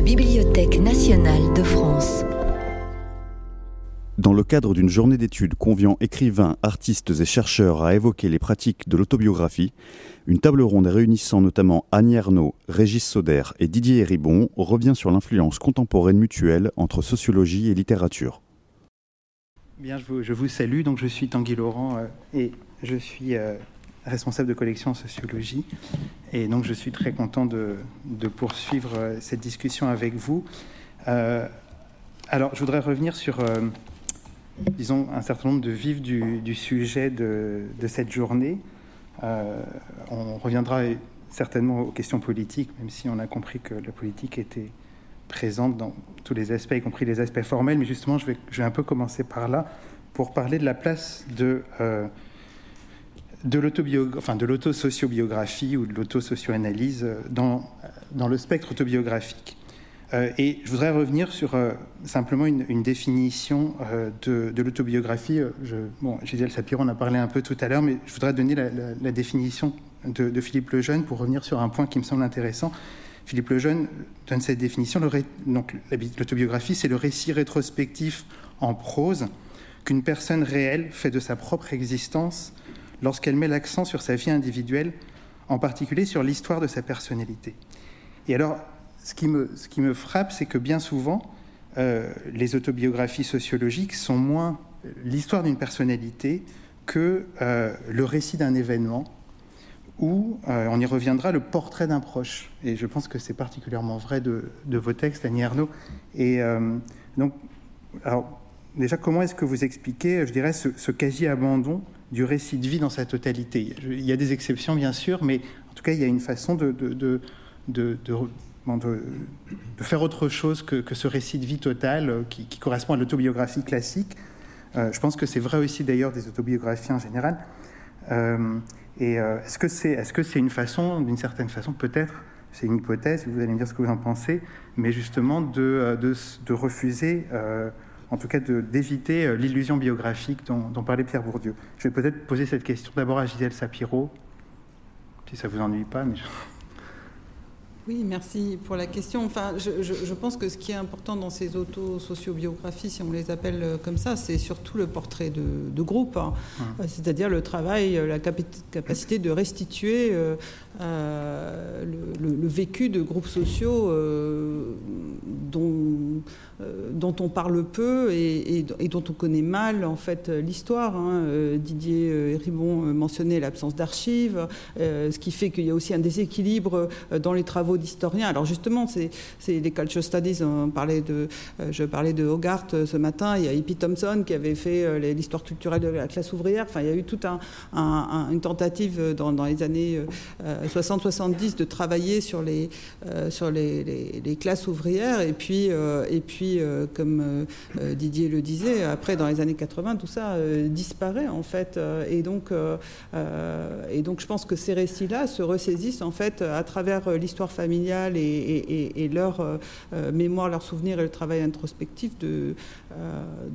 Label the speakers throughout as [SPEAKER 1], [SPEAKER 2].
[SPEAKER 1] la Bibliothèque nationale de France.
[SPEAKER 2] Dans le cadre d'une journée d'études conviant écrivains, artistes et chercheurs à évoquer les pratiques de l'autobiographie, une table ronde réunissant notamment Annie Arnaud, Régis Sauder et Didier Ribon revient sur l'influence contemporaine mutuelle entre sociologie et littérature.
[SPEAKER 3] Bien, je vous, salue. Donc, je suis Tanguy Laurent euh, et je suis euh, responsable de collection en sociologie. Et donc, je suis très content de, poursuivre euh, cette discussion avec vous. alors, je voudrais revenir sur disons, un certain nombre de vifs du, sujet de, cette journée. Euh, on reviendra certainement aux questions politiques, même si on a compris que la politique était présente dans tous les aspects, y compris les aspects formels. Mais justement, je vais un peu commencer par là pour parler de la place de, euh, de l'autosociobiographie ou de l'autosocio-analyse dans, dans le spectre autobiographique. Euh, et je voudrais revenir sur euh, simplement une, définition euh, de, l'autobiographie. Bon, Gisèle Sapiro en a parlé un peu tout à l'heure, mais je voudrais donner la, définition de, Philippe Lejeune pour revenir sur un point qui me semble intéressant. Philippe Lejeune donne cette définition. L'autobiographie, c'est le récit rétrospectif en prose qu'une personne réelle fait de sa propre existence lorsqu'elle met l'accent sur sa vie individuelle, en particulier sur l'histoire de sa personnalité. Et alors, ce qui me, ce frappe, c'est que bien souvent, euh, les autobiographies sociologiques sont moins l'histoire d'une personnalité que euh, le récit d'un événement ou, euh, on y reviendra, le portrait d'un proche. Et je pense que c'est particulièrement vrai de, vos textes, Annie Arnaud. Et donc, alors, déjà, comment est-ce que vous expliquez, je dirais, ce, quasi-abandon du récit de vie dans sa totalité Il y a des exceptions, bien sûr, mais en tout cas, il y a une façon de, de, de de, faire autre chose que, ce récit de vie total euh, qui, correspond à l'autobiographie classique. Euh, je pense que c'est vrai aussi d'ailleurs des autobiographies en général. Euh, et est-ce que c'est est -ce une façon, d'une certaine façon, peut-être, c'est une hypothèse, vous allez me dire ce que vous en pensez, mais justement de, de, refuser, en tout cas d'éviter l'illusion biographique dont, parlait Pierre Bourdieu. Je vais peut-être poser cette question d'abord à Gisèle Sapiro, si ça vous ennuie pas.
[SPEAKER 4] Oui, merci pour la question. Enfin, je, pense que ce qui est important dans ces auto-sociobiographies, si on les appelle euh, comme ça, c'est surtout le portrait de, groupe, hein. euh, c'est-à-dire le travail, euh, la capacité de restituer le, vécu de groupes sociaux dont euh, dont on parle peu et, dont on connaît mal en fait l'histoire. Hein. Didier Ribon mentionnait l'absence d'archives, ce qui fait qu'il y a aussi un déséquilibre dans les travaux Alors justement, c'est les culture studies. On parlait de, je parlais de Hogarth ce matin. Il y a Hippie Thompson qui avait fait l'histoire culturelle de la classe ouvrière. Enfin, il y a eu toute un, une tentative dans, les années 60-70 de travailler sur les classes ouvrières et puis euh, comme euh, euh, Didier le disait, après, dans les années 80, tout ça disparaît, en fait. Et donc, et donc, je pense que ces récits-là se ressaisissent, en fait, à travers l'histoire et, leur mémoire, leurs souvenirs et le travail introspectif de,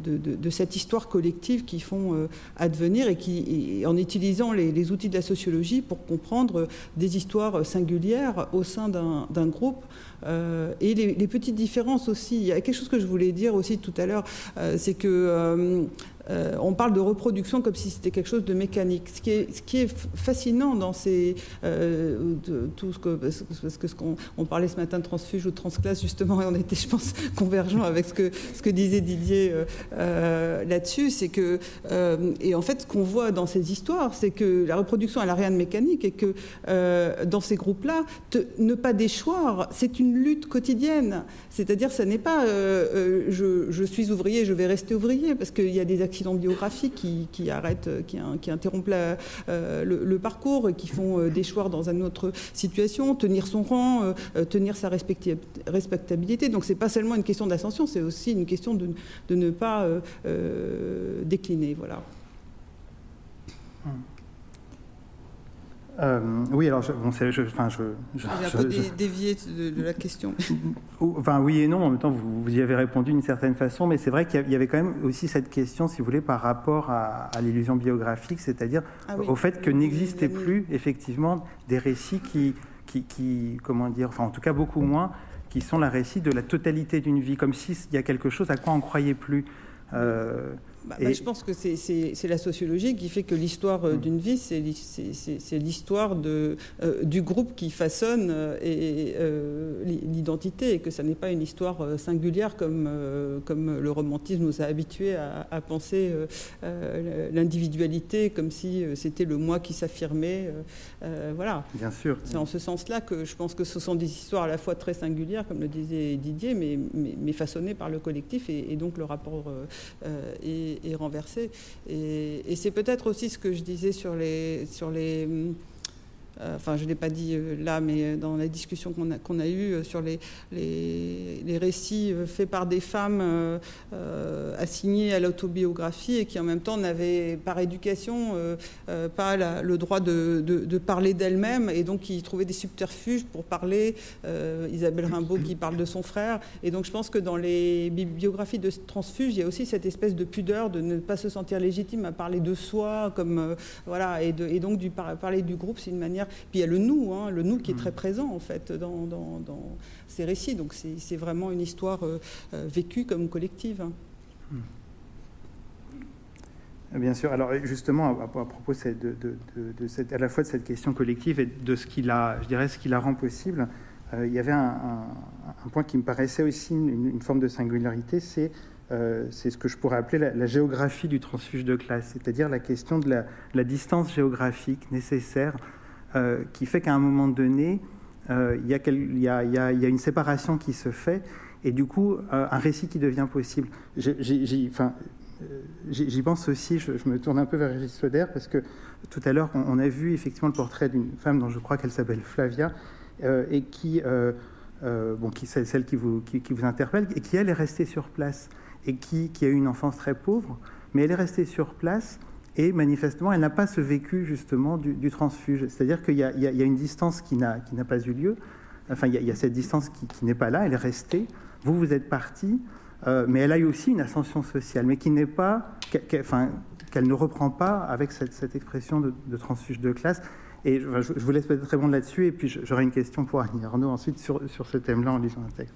[SPEAKER 4] de, cette histoire collective qui font advenir et qui, en utilisant les, outils de la sociologie pour comprendre des histoires singulières au sein d'un groupe euh, et les, petites différences aussi. Il y a quelque chose que je voulais dire aussi tout à l'heure, euh, c'est que euh, on parle de reproduction comme si c'était quelque chose de mécanique. Ce qui est, fascinant dans ces. Euh, tout ce que, parce que ce qu'on on parlait ce matin de transfuge ou de transclasse, justement, et on était, je pense, convergent avec ce que, disait Didier euh, là-dessus, c'est que. et en fait, ce qu'on voit dans ces histoires, c'est que la reproduction, elle n'a rien de mécanique et que dans ces groupes-là, ne pas déchoir, c'est une lutte quotidienne. C'est-à-dire, ce n'est pas je, suis ouvrier, je vais rester ouvrier, parce qu'il y a des accidents biographiques qui, qui arrêtent, qui, qui interrompent euh, le, parcours, qui font euh, déchoir dans une autre situation, tenir son rang, euh, tenir sa respectabilité. Donc c'est pas seulement une question d'ascension, c'est aussi une question de, de ne pas décliner. Voilà.
[SPEAKER 3] Hum. Euh, oui, alors, je, bon, je, enfin, je,
[SPEAKER 4] je, un peu dévié de, la question.
[SPEAKER 3] Enfin, oui et non. En même temps, vous, vous y avez répondu d'une certaine façon, mais c'est vrai qu'il y avait quand même aussi cette question, si vous voulez, par rapport à, l'illusion biographique, c'est-à-dire ah au fait que n'existaient plus effectivement des récits qui, qui, qui, comment dire, enfin, en tout cas beaucoup moins qui sont la récit de la totalité d'une vie, comme s'il y a quelque chose à quoi on ne croyait plus.
[SPEAKER 4] Bah, bah, je pense que c'est la sociologie qui fait que l'histoire euh, mm. d'une vie, c'est l'histoire euh, du groupe qui façonne euh, l'identité et que ça n'est pas une histoire singulière comme, comme le romantisme nous a habitués à, penser l'individualité comme si c'était le moi qui s'affirmait. voilà.
[SPEAKER 3] Bien sûr.
[SPEAKER 4] C'est en ce sens-là que je pense que ce sont des histoires à la fois très singulières, comme le disait Didier, mais, mais, façonnées par le collectif et, et donc le rapport est et, renversé. Et, c'est peut-être aussi ce que je disais sur les, sur les enfin je ne l'ai pas dit euh, là, mais dans la discussion qu'on a, qu'on a eue euh, sur les, les, récits faits par des femmes assignées à l'autobiographie et qui en même temps n'avaient par éducation pas le droit de, de, parler d'elles-mêmes et donc qui trouvaient des subterfuges pour parler. Isabelle Rimbaud qui parle de son frère. Et donc je pense que dans les biographies de transfuges, il y a aussi cette espèce de pudeur de ne pas se sentir légitime à parler de soi, comme voilà, et, de, et donc du, parler du groupe, c'est une manière puis il y a le nous, hein, le nous qui est très mm. présent en fait dans, ces récits. Donc c'est vraiment une histoire euh, euh, vécue comme collective. Hein. Mm.
[SPEAKER 3] Bien sûr. Alors justement, à, propos de, de, cette, à la fois de cette question collective et de ce qui la, je dirais, ce qui la rend possible, euh, il y avait un, point qui me paraissait aussi une, forme de singularité, c'est c'est ce que je pourrais appeler la, géographie du transfuge de classe, c'est-à-dire la question de la, la, distance géographique nécessaire euh, qui fait qu'à un moment donné, euh, il y, a une séparation qui se fait et du coup euh, un récit qui devient possible. J'y pense aussi, je, me tourne un peu vers Régis Soder parce que tout à l'heure on, a vu effectivement le portrait d'une femme dont je crois qu'elle s'appelle Flavia et qui, bon, qui c'est celle qui vous, interpelle et qui elle est restée sur place et qui a eu une enfance très pauvre, mais elle est restée sur place et manifestement, elle n'a pas ce vécu justement du, transfuge. C'est-à-dire qu'il y, a une distance qui n'a pas eu lieu. Enfin, il y, a, cette distance qui, n'est pas là, elle est restée. Vous, vous êtes parti, euh, mais elle a eu aussi une ascension sociale, mais qui n'est pas, enfin, qu'elle ne reprend pas avec cette, expression de, transfuge de classe. Et je, vous laisse peut-être répondre là-dessus, et puis j'aurai une question pour Annie Arnaud ensuite sur ce thème-là en lisant un texte.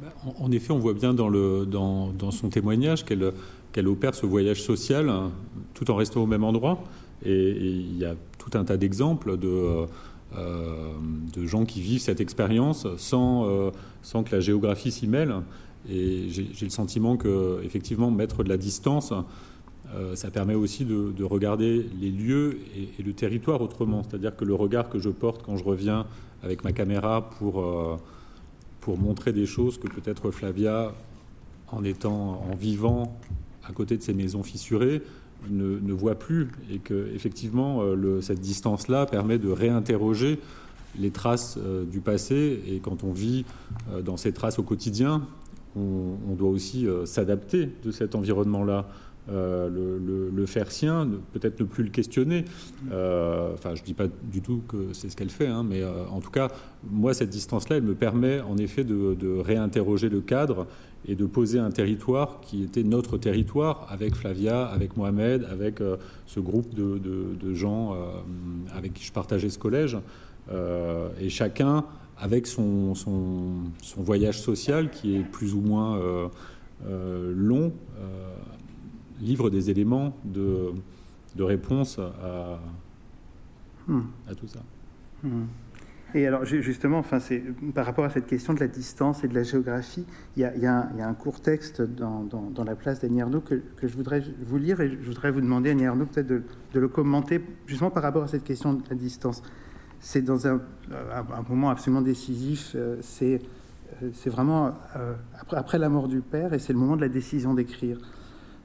[SPEAKER 5] Bah, en effet, on voit bien dans, son témoignage qu'elle opère ce voyage social hein, tout en restant au même endroit. Et, il y a tout un tas d'exemples de, euh, gens qui vivent cette expérience sans, euh, sans que la géographie s'y mêle. Et j'ai le sentiment que, effectivement, mettre de la distance, euh, ça permet aussi de, regarder les lieux et, le territoire autrement. C'est-à-dire que le regard que je porte quand je reviens avec ma caméra pour, pour montrer des choses que peut-être Flavia, en étant, en vivant à côté de ces maisons fissurées ne, voit plus et que effectivement euh, cette distance-là permet de réinterroger les traces euh, du passé et quand on vit euh, dans ces traces au quotidien, on, doit aussi s'adapter de cet environnement-là. Le, faire sien, peut-être ne plus le questionner. enfin, je ne dis pas du tout que c'est ce qu'elle fait, hein, mais en tout cas, moi, cette distance-là, elle me permet en effet de, réinterroger le cadre et de poser un territoire qui était notre territoire avec Flavia, avec Mohamed, avec euh, ce groupe de, gens euh, avec qui je partageais ce collège. Euh, et chacun avec son, voyage social qui est plus ou moins long, livre des éléments de, de réponse à, hmm. à tout ça.
[SPEAKER 3] Hmm. Et alors justement, enfin, c'est par rapport à cette question de la distance et de la géographie, il y a, il y a, un, court texte dans, dans, la place d'Annie Arnaud que, que, je voudrais vous lire et je voudrais vous demander, Annie Arnaud, peut-être de, de, le commenter justement par rapport à cette question de la distance. C'est dans un, un, moment absolument décisif, euh, c'est c'est vraiment euh, après, après la mort du père et c'est le moment de la décision d'écrire.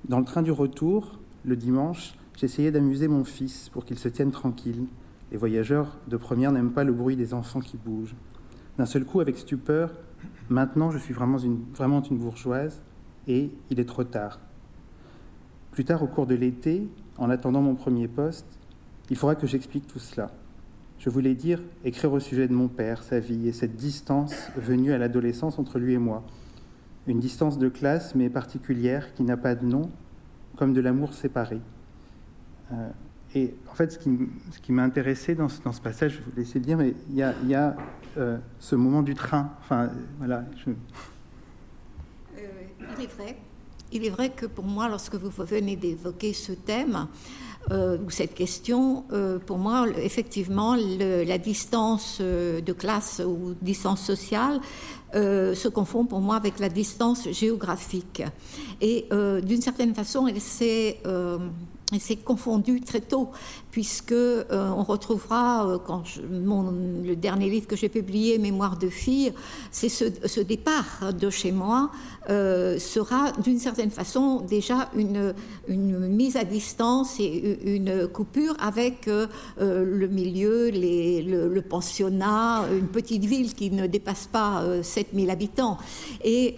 [SPEAKER 3] Dans le train du retour, le dimanche, j'essayais d'amuser mon fils pour qu'il se tienne tranquille. Les voyageurs de première n'aiment pas le bruit des enfants qui bougent. D'un seul coup, avec stupeur, maintenant je suis vraiment une, bourgeoise et il est trop tard. Plus tard, au cours de l'été, en attendant mon premier poste, il faudra que j'explique tout cela. Je voulais dire, écrire au sujet de mon père, sa vie et cette distance venue à l'adolescence entre lui et moi. Une distance de classe, mais particulière, qui n'a pas de nom, comme de l'amour séparé. Euh, et en fait, ce qui, ce qui m'a intéressé dans ce, passage, je vous laisser le dire, mais il y a, a ce moment du train. Enfin, voilà.
[SPEAKER 6] il est vrai. Il est vrai que pour moi, lorsque vous venez d'évoquer ce thème, euh, cette question, euh, pour moi, effectivement, la distance euh, de classe ou distance sociale se confond pour moi avec la distance géographique. Et d'une certaine façon, elle s'est et c'est confondu très tôt, puisque euh, on retrouvera, euh, quand mon, le dernier livre que j'ai publié, Mémoire de fille, c'est ce, départ de chez moi euh, sera d'une certaine façon déjà une, mise à distance et une coupure avec le milieu, le, pensionnat, une petite ville qui ne dépasse pas 7000 habitants. Et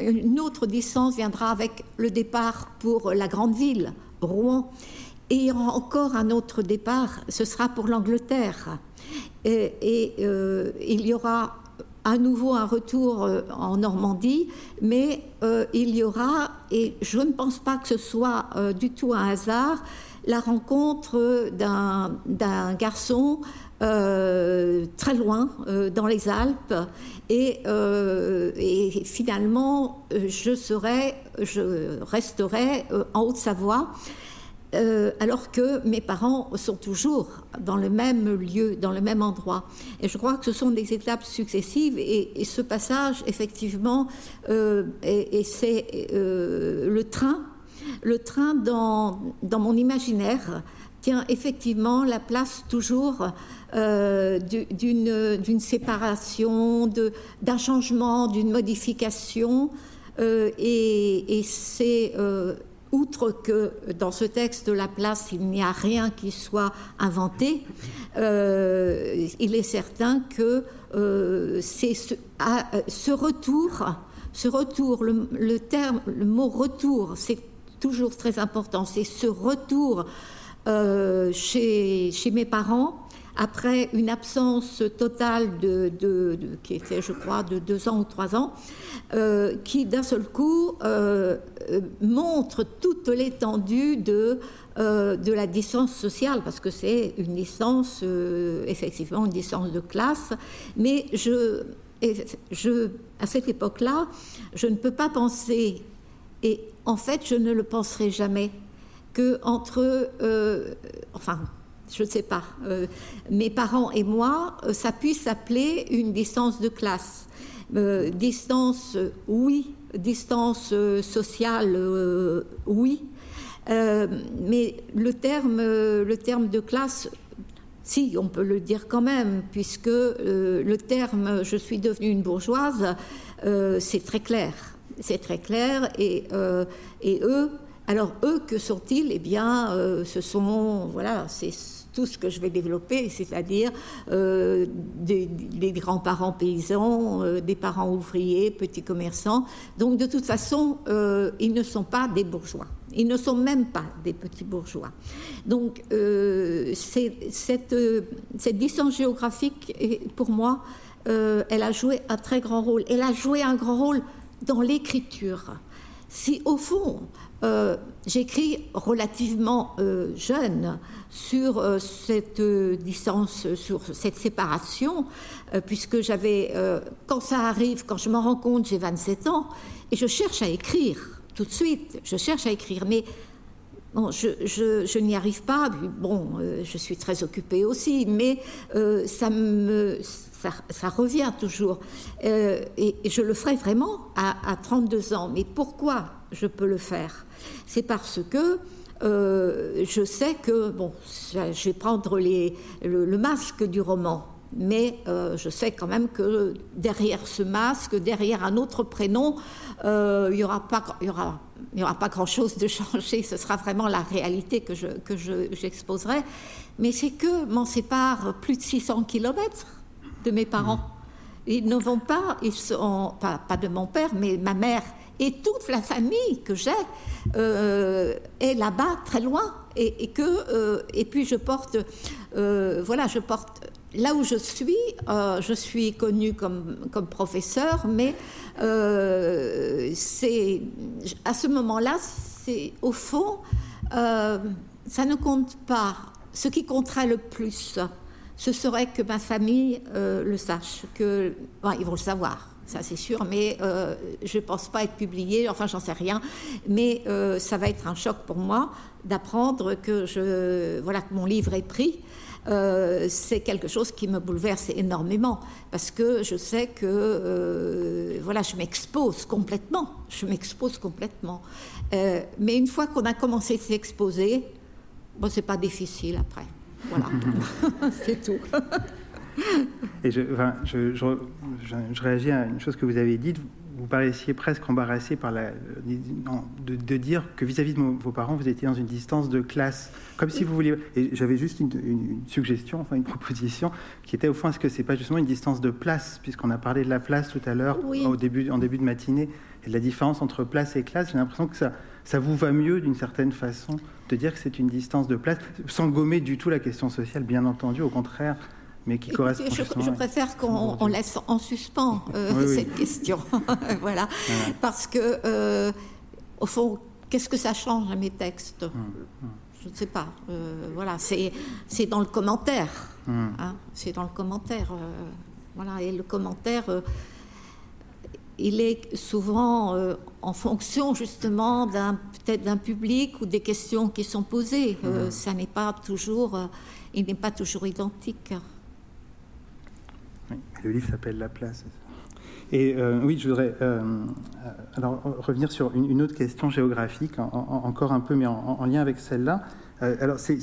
[SPEAKER 6] une autre distance viendra avec le départ pour la grande ville, Rouen. Et encore un autre départ, ce sera pour l'Angleterre. Et, euh, il y aura à nouveau un retour euh, en Normandie, mais euh, il y aura, et je ne pense pas que ce soit du tout un hasard, la rencontre d'un garçon très loin, dans les Alpes, et, euh, et, finalement, je serai, je resterai en Haute-Savoie. alors que mes parents sont toujours dans le même lieu, dans le même endroit. Et je crois que ce sont des étapes successives et, ce passage, effectivement, et, c'est le train, le train dans mon imaginaire tient effectivement la place toujours euh, d'une séparation, d'un changement, d'une modification. Euh, et, c'est, euh, outre que dans ce texte de la place, il n'y a rien qui soit inventé, il est certain que c'est ce, retour, ce retour, le, terme, le mot retour, c'est toujours très important, c'est ce retour chez, chez mes parents après une absence totale de, qui était, je crois, de deux ans ou trois ans, euh, qui d'un seul coup euh, montre toute l'étendue de, euh, de la distance sociale, parce que c'est une distance, effectivement, une distance de classe, mais je, à cette époque-là, je ne peux pas penser, et en fait, je ne le penserai jamais, que entre, enfin, je ne sais pas, euh, mes parents et moi, euh, ça puisse s'appeler une distance de classe. Euh, distance, oui, distance sociale, oui, mais le terme, le terme de classe, si, on peut le dire quand même, puisque le terme je suis devenue une bourgeoise, c'est très clair. C'est très clair, et, et eux, alors eux, que sont-ils? Eh bien, ce sont, voilà, c'est ce que je vais développer, c'est-à-dire euh, des, grands-parents paysans, euh, des parents ouvriers, petits commerçants. Donc de toute façon, euh, ils ne sont pas des bourgeois. Ils ne sont même pas des petits bourgeois. Donc cette distance géographique, pour moi, elle a joué un très grand rôle. Elle a joué un grand rôle dans l'écriture. Si au fond, euh, j'écris relativement euh, jeune sur euh, cette distance, sur cette séparation, puisque j'avais, quand ça arrive, quand je me rends compte, j'ai 27 ans, et je cherche à écrire tout de suite, je cherche à écrire, mais Bon, je, je, n'y arrive pas. Bon, je suis très occupée aussi, mais ça me, ça, revient toujours. et, je le ferai vraiment à, à, 32 ans. Mais pourquoi je peux le faire? C'est parce que euh, je sais que, bon, je vais prendre le, masque du roman, mais euh, je sais quand même que derrière ce masque, derrière un autre prénom, euh, il n'y aura pas, grand-chose de changé. Ce sera vraiment la réalité que j'exposerai. mais c'est que m'en sépare plus de 600 kilomètres de mes parents. Ils ne vont pas, ils sont pas, pas de mon père, mais ma mère et toute la famille que j'ai euh, est là-bas, très loin, et, que euh, et puis je porte, euh, voilà, je porte là où je suis, je suis connue comme comme professeur, mais c'est à ce moment-là, c'est au fond, ça ne compte pas. Ce qui compterait le plus, ce serait que ma famille le sache, que ils vont le savoir, ça c'est sûr, mais je ne pense pas être publié, enfin j'en sais rien, mais ça va être un choc pour moi d'apprendre que, je, voilà, que mon livre est pris. Euh, c'est quelque chose qui me bouleverse énormément parce que je sais que euh, voilà, je m'expose complètement, je m'expose complètement. Euh, mais une fois qu'on a commencé à s'exposer, bon, c'est pas difficile après. Voilà, c'est tout.
[SPEAKER 3] Et je, je, je, je, réagis à une chose que vous avez dite vous paraissiez presque embarrassé par la, de, dire que vis-à-vis de vos parents, vous étiez dans une distance de classe, comme si vous vouliez. Et j'avais juste une, suggestion, enfin une proposition, qui était au fond, est-ce que c'est pas justement une distance de place, puisqu'on a parlé de la place tout à l'heure, au début, en début de matinée, et de la différence entre place et classe. J'ai l'impression que ça, ça vous va mieux d'une certaine façon de dire que c'est une distance de place, sans gommer du tout la question sociale, bien entendu, au contraire mais qui correspond.
[SPEAKER 6] Je, je, préfère qu'on laisse en suspens euh, cette question, voilà. parce que euh, au fond, qu'est-ce que ça change à mes textes? Hum, hum. Je ne sais pas. Euh, voilà, c'est c'est dans le commentaire. Hum. Hein, c'est dans le commentaire. voilà, et le commentaire. Il est souvent en fonction justement d'un peut-être d'un public ou des questions qui sont posées. ça n'est pas toujours, il n'est pas toujours identique
[SPEAKER 3] le livre s'appelle La place. Et euh, oui, je voudrais euh, alors, revenir sur une, autre question géographique, encore un peu, mais en, lien avec celle-là. Euh, alors, c'est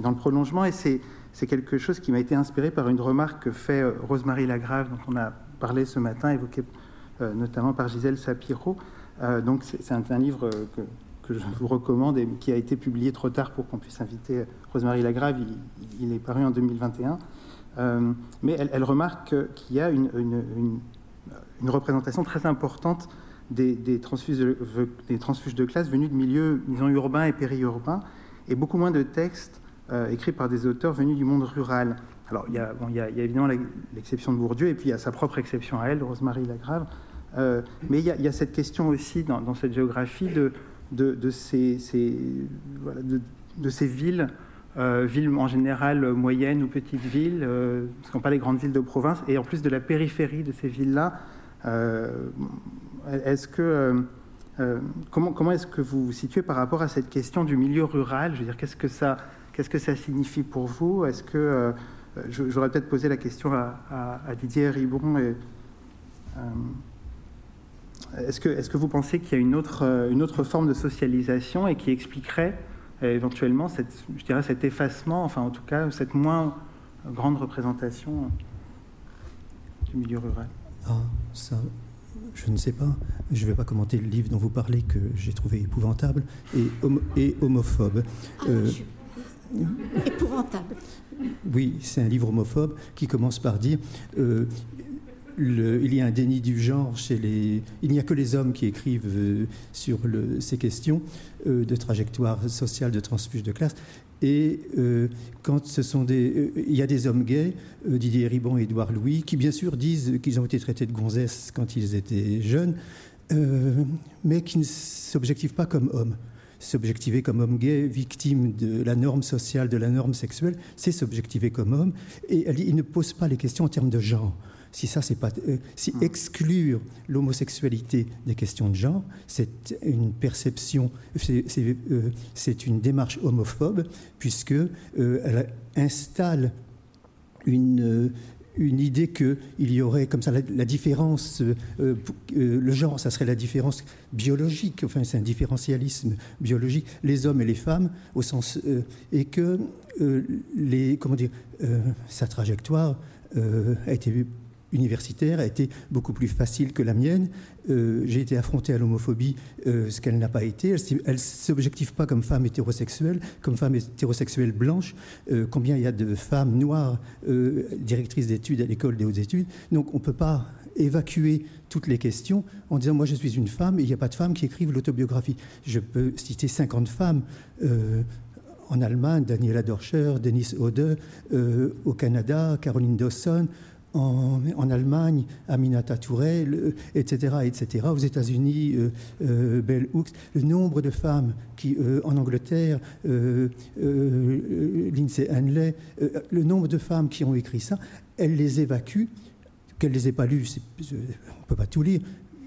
[SPEAKER 3] dans le prolongement et c'est quelque chose qui m'a été inspiré par une remarque que fait Rosemary Lagrave, dont on a parlé ce matin, évoquée notamment par Gisèle Sapiro. donc, c'est un, livre que, je vous recommande et qui a été publié trop tard pour qu'on puisse inviter Rosemary Lagrave. Il, est paru en 2021. Euh, mais elle, remarque qu'il y a une, représentation très importante des, transfuges de, classe venus de milieux disons, urbains et périurbains, et beaucoup moins de textes euh, écrits par des auteurs venus du monde rural. Alors, il y a, bon, il y a, évidemment l'exception de Bourdieu, et puis il y a sa propre exception à elle, Rosemary Lagrave. Euh, mais il y, a, cette question aussi dans, cette géographie de, ces, villes euh, villes en général moyennes ou petites villes, euh, parce qu'on parle des grandes villes de province, et en plus de la périphérie de ces villes-là. Euh, comment est-ce que vous vous situez par rapport à cette question du milieu rural? Je veux dire, qu'est-ce que ça qu'est-ce que ça signifie pour vous? Est-ce que j'aurais peut-être posé la question à, Didier Ribon et, est-ce que, est que, vous pensez qu'il y a une autre, une autre forme de socialisation et qui expliquerait éventuellement cette, je dirais cet effacement, enfin en tout cas cette moins grande représentation du milieu rural?
[SPEAKER 7] Ah, ça, je ne sais pas. Je ne vais pas commenter le livre dont vous parlez que j'ai trouvé épouvantable et, et homophobe.
[SPEAKER 6] Ah, euh, épouvantable.
[SPEAKER 7] Oui, c'est un livre homophobe qui commence par dire euh, il y a un déni du genre chez les. Il n'y a que les hommes qui écrivent euh, sur ces questions euh, de trajectoire sociale, de transfuge de classe. Et euh, quand ce sont des, il y a des hommes gays, Didier Ribon et Édouard Louis, qui bien sûr disent qu'ils ont été traités de gonzesses quand ils étaient jeunes, mais qui ne s'objectivent pas comme hommes s'objectiver comme homme gay, victime de la norme sociale, de la norme sexuelle, c'est s'objectiver comme homme. Et elle, il ne pose pas les questions en termes de genre si ça c'est pas euh, si hmm. exclure l'homosexualité des questions de genre, c'est une perception, c'est euh, une démarche homophobe puisque euh, elle installe une une idée qu'il y aurait comme ça la, différence, le genre, ça serait la différence biologique, enfin c'est un différentialisme biologique, les hommes et les femmes, au sens, et que les, comment dire, sa trajectoire a été universitaire a été beaucoup plus facile que la mienne. Euh, j'ai été affronté à l'homophobie, euh, ce qu'elle n'a pas été. Elle ne s'objective pas comme femme hétérosexuelle, comme femme hétérosexuelle blanche. Euh, combien il y a de femmes noires directrices d'études à l'école des hautes études. Donc on ne peut pas évacuer toutes les questions en disant moi je suis une femme et il n'y a pas de femmes qui écrivent l'autobiographie. Je peux citer 50 femmes en Allemagne, Daniela Dorcher, Denise Ode, au Canada, Caroline Dawson, en, Allemagne, Aminata Touré, etc., etc. Aux États-Unis, Bell Hooks. Le nombre de femmes qui, en Angleterre, Lindsay Hanley, le nombre de femmes qui ont écrit ça, elles les évacuent qu'elle ne les ait pas lues, on ne peut pas tout lire,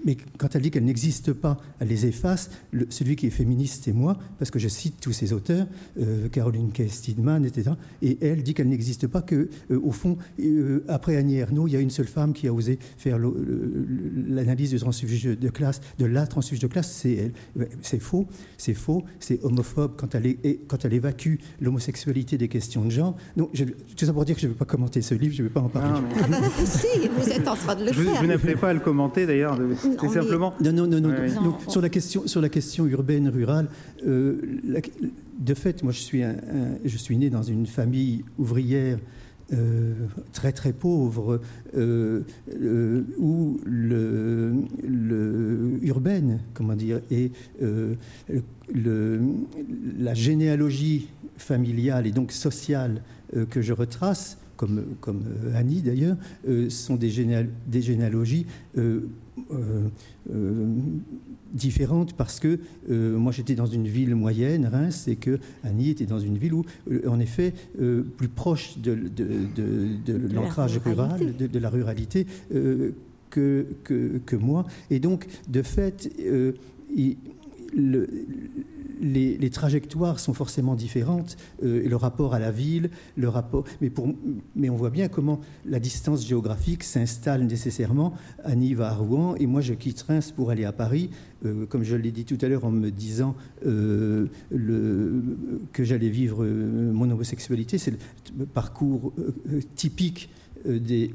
[SPEAKER 7] mais quand elle dit qu'elle n'existe pas, elle les efface. celui qui est féministe, c'est moi, parce que je cite tous ces auteurs, euh, Caroline Kay Steedman, etc. Et elle dit qu'elle n'existe pas, que euh, au fond, euh, après Annie Ernaux, il y a une seule femme qui a osé faire l'analyse du transfuge de classe, de la transfuge de classe, c'est elle. C'est faux, c'est faux, c'est homophobe quand elle, est, quand elle évacue l'homosexualité des questions de genre. Je, tout ça pour dire que je ne vais pas commenter ce livre, je ne vais pas en parler.
[SPEAKER 6] Ah bah, si, vous êtes en train de le faire.
[SPEAKER 3] Vous n'appelez pas à le commenter d'ailleurs. C'est simplement.
[SPEAKER 7] Non, non, non, non. sur, la question, sur la question urbaine, rurale, euh, de fait, moi, je suis, je suis né dans une famille ouvrière. Euh, très très pauvre, euh, où le, le, urbaine, comment dire, et le, la généalogie familiale et donc sociale que je retrace, comme, comme Annie d'ailleurs, sont des, des généalogies euh, euh, différentes parce que euh, moi j'étais dans une ville moyenne, Reims, et que Annie était dans une ville où, en effet, plus proche de, de, l'ancrage rural, de, la ruralité, que, que, que, moi. Et donc, de fait, il, le, les, trajectoires sont forcément différentes, euh, le rapport à la ville, le rapport. Mais, on voit bien comment la distance géographique s'installe nécessairement. Annie va à Rouen, et moi je quitte Reims pour aller à Paris. Euh, comme je l'ai dit tout à l'heure en me disant euh, que j'allais vivre mon homosexualité, c'est le parcours typique des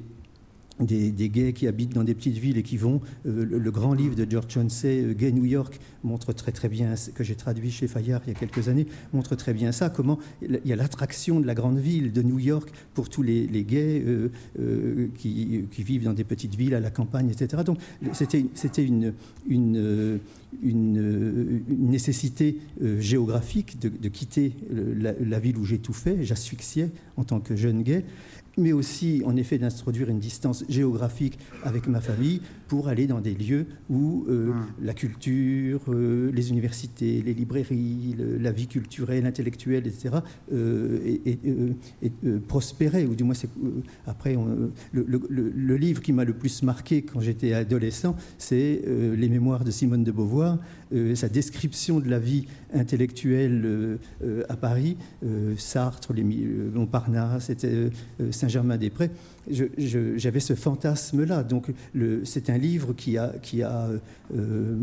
[SPEAKER 7] des, gays qui habitent dans des petites villes et qui vont. Euh, le, grand livre de George Chauncey, euh, Gay New York, montre très très bien, que j'ai traduit chez Fayard il y a quelques années, montre très bien ça, comment il y a l'attraction de la grande ville de New York pour tous les, gays euh, qui, vivent dans des petites villes, à la campagne, etc. Donc c'était une, une, une, nécessité géographique de, quitter la, ville où j'ai tout fait, j'asphyxiais en tant que jeune gay mais aussi en effet d'introduire une distance géographique avec ma famille pour aller dans des lieux où euh, hum. la culture, euh, les universités, les librairies, la vie culturelle, intellectuelle, etc., euh, prospéraient, ou du moins après le, livre qui m'a le plus marqué quand j'étais adolescent, c'est les mémoires de Simone de Beauvoir, sa description de la vie intellectuelle à Paris, Sartre, les, Montparnasse, Saint-Germain-des-Prés j'avais ce fantasme-là. Donc, c'est un livre qui a, qui a euh,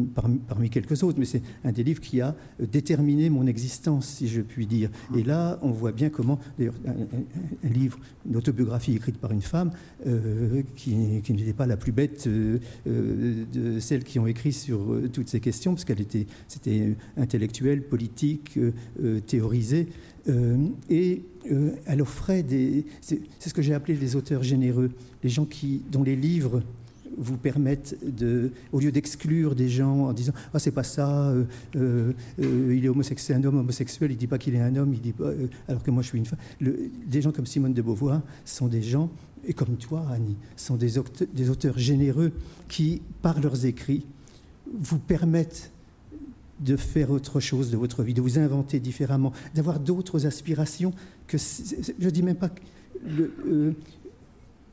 [SPEAKER 7] parmi, quelques autres, mais c'est un des livres qui a déterminé mon existence, si je puis dire. Et là, on voit bien comment, d'ailleurs, un, livre, une autobiographie écrite par une femme, euh, qui, n'était pas la plus bête euh, de celles qui ont écrit sur toutes ces questions, parce qu'elle était, c'était intellectuelle, politique, théorisée. Et euh, elle offrait des. C'est ce que j'ai appelé les auteurs généreux, les gens qui, dont les livres vous permettent de, au lieu d'exclure des gens en disant ah c'est pas ça, euh, euh, il est homosexuel, un homme homosexuel, il dit pas qu'il est un homme, il dit pas, alors que moi je suis une femme. des gens comme Simone de Beauvoir sont des gens et comme toi Annie sont des auteurs généreux qui par leurs écrits vous permettent de faire autre chose de votre vie, de vous inventer différemment, d'avoir d'autres aspirations que je dis même pas euh,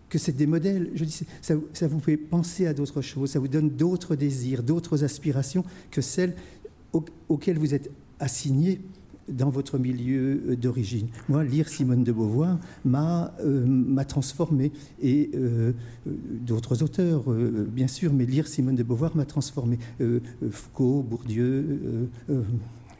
[SPEAKER 7] que c'est des modèles. Je dis ça, ça vous fait penser à d'autres choses, ça vous donne d'autres désirs, d'autres aspirations que celles auxquelles vous êtes assigné dans votre milieu euh, d'origine. Moi, lire Simone de Beauvoir m'a euh, transformé. Et euh, d'autres auteurs, bien sûr, mais lire Simone de Beauvoir m'a transformé. Foucault, Bourdieu.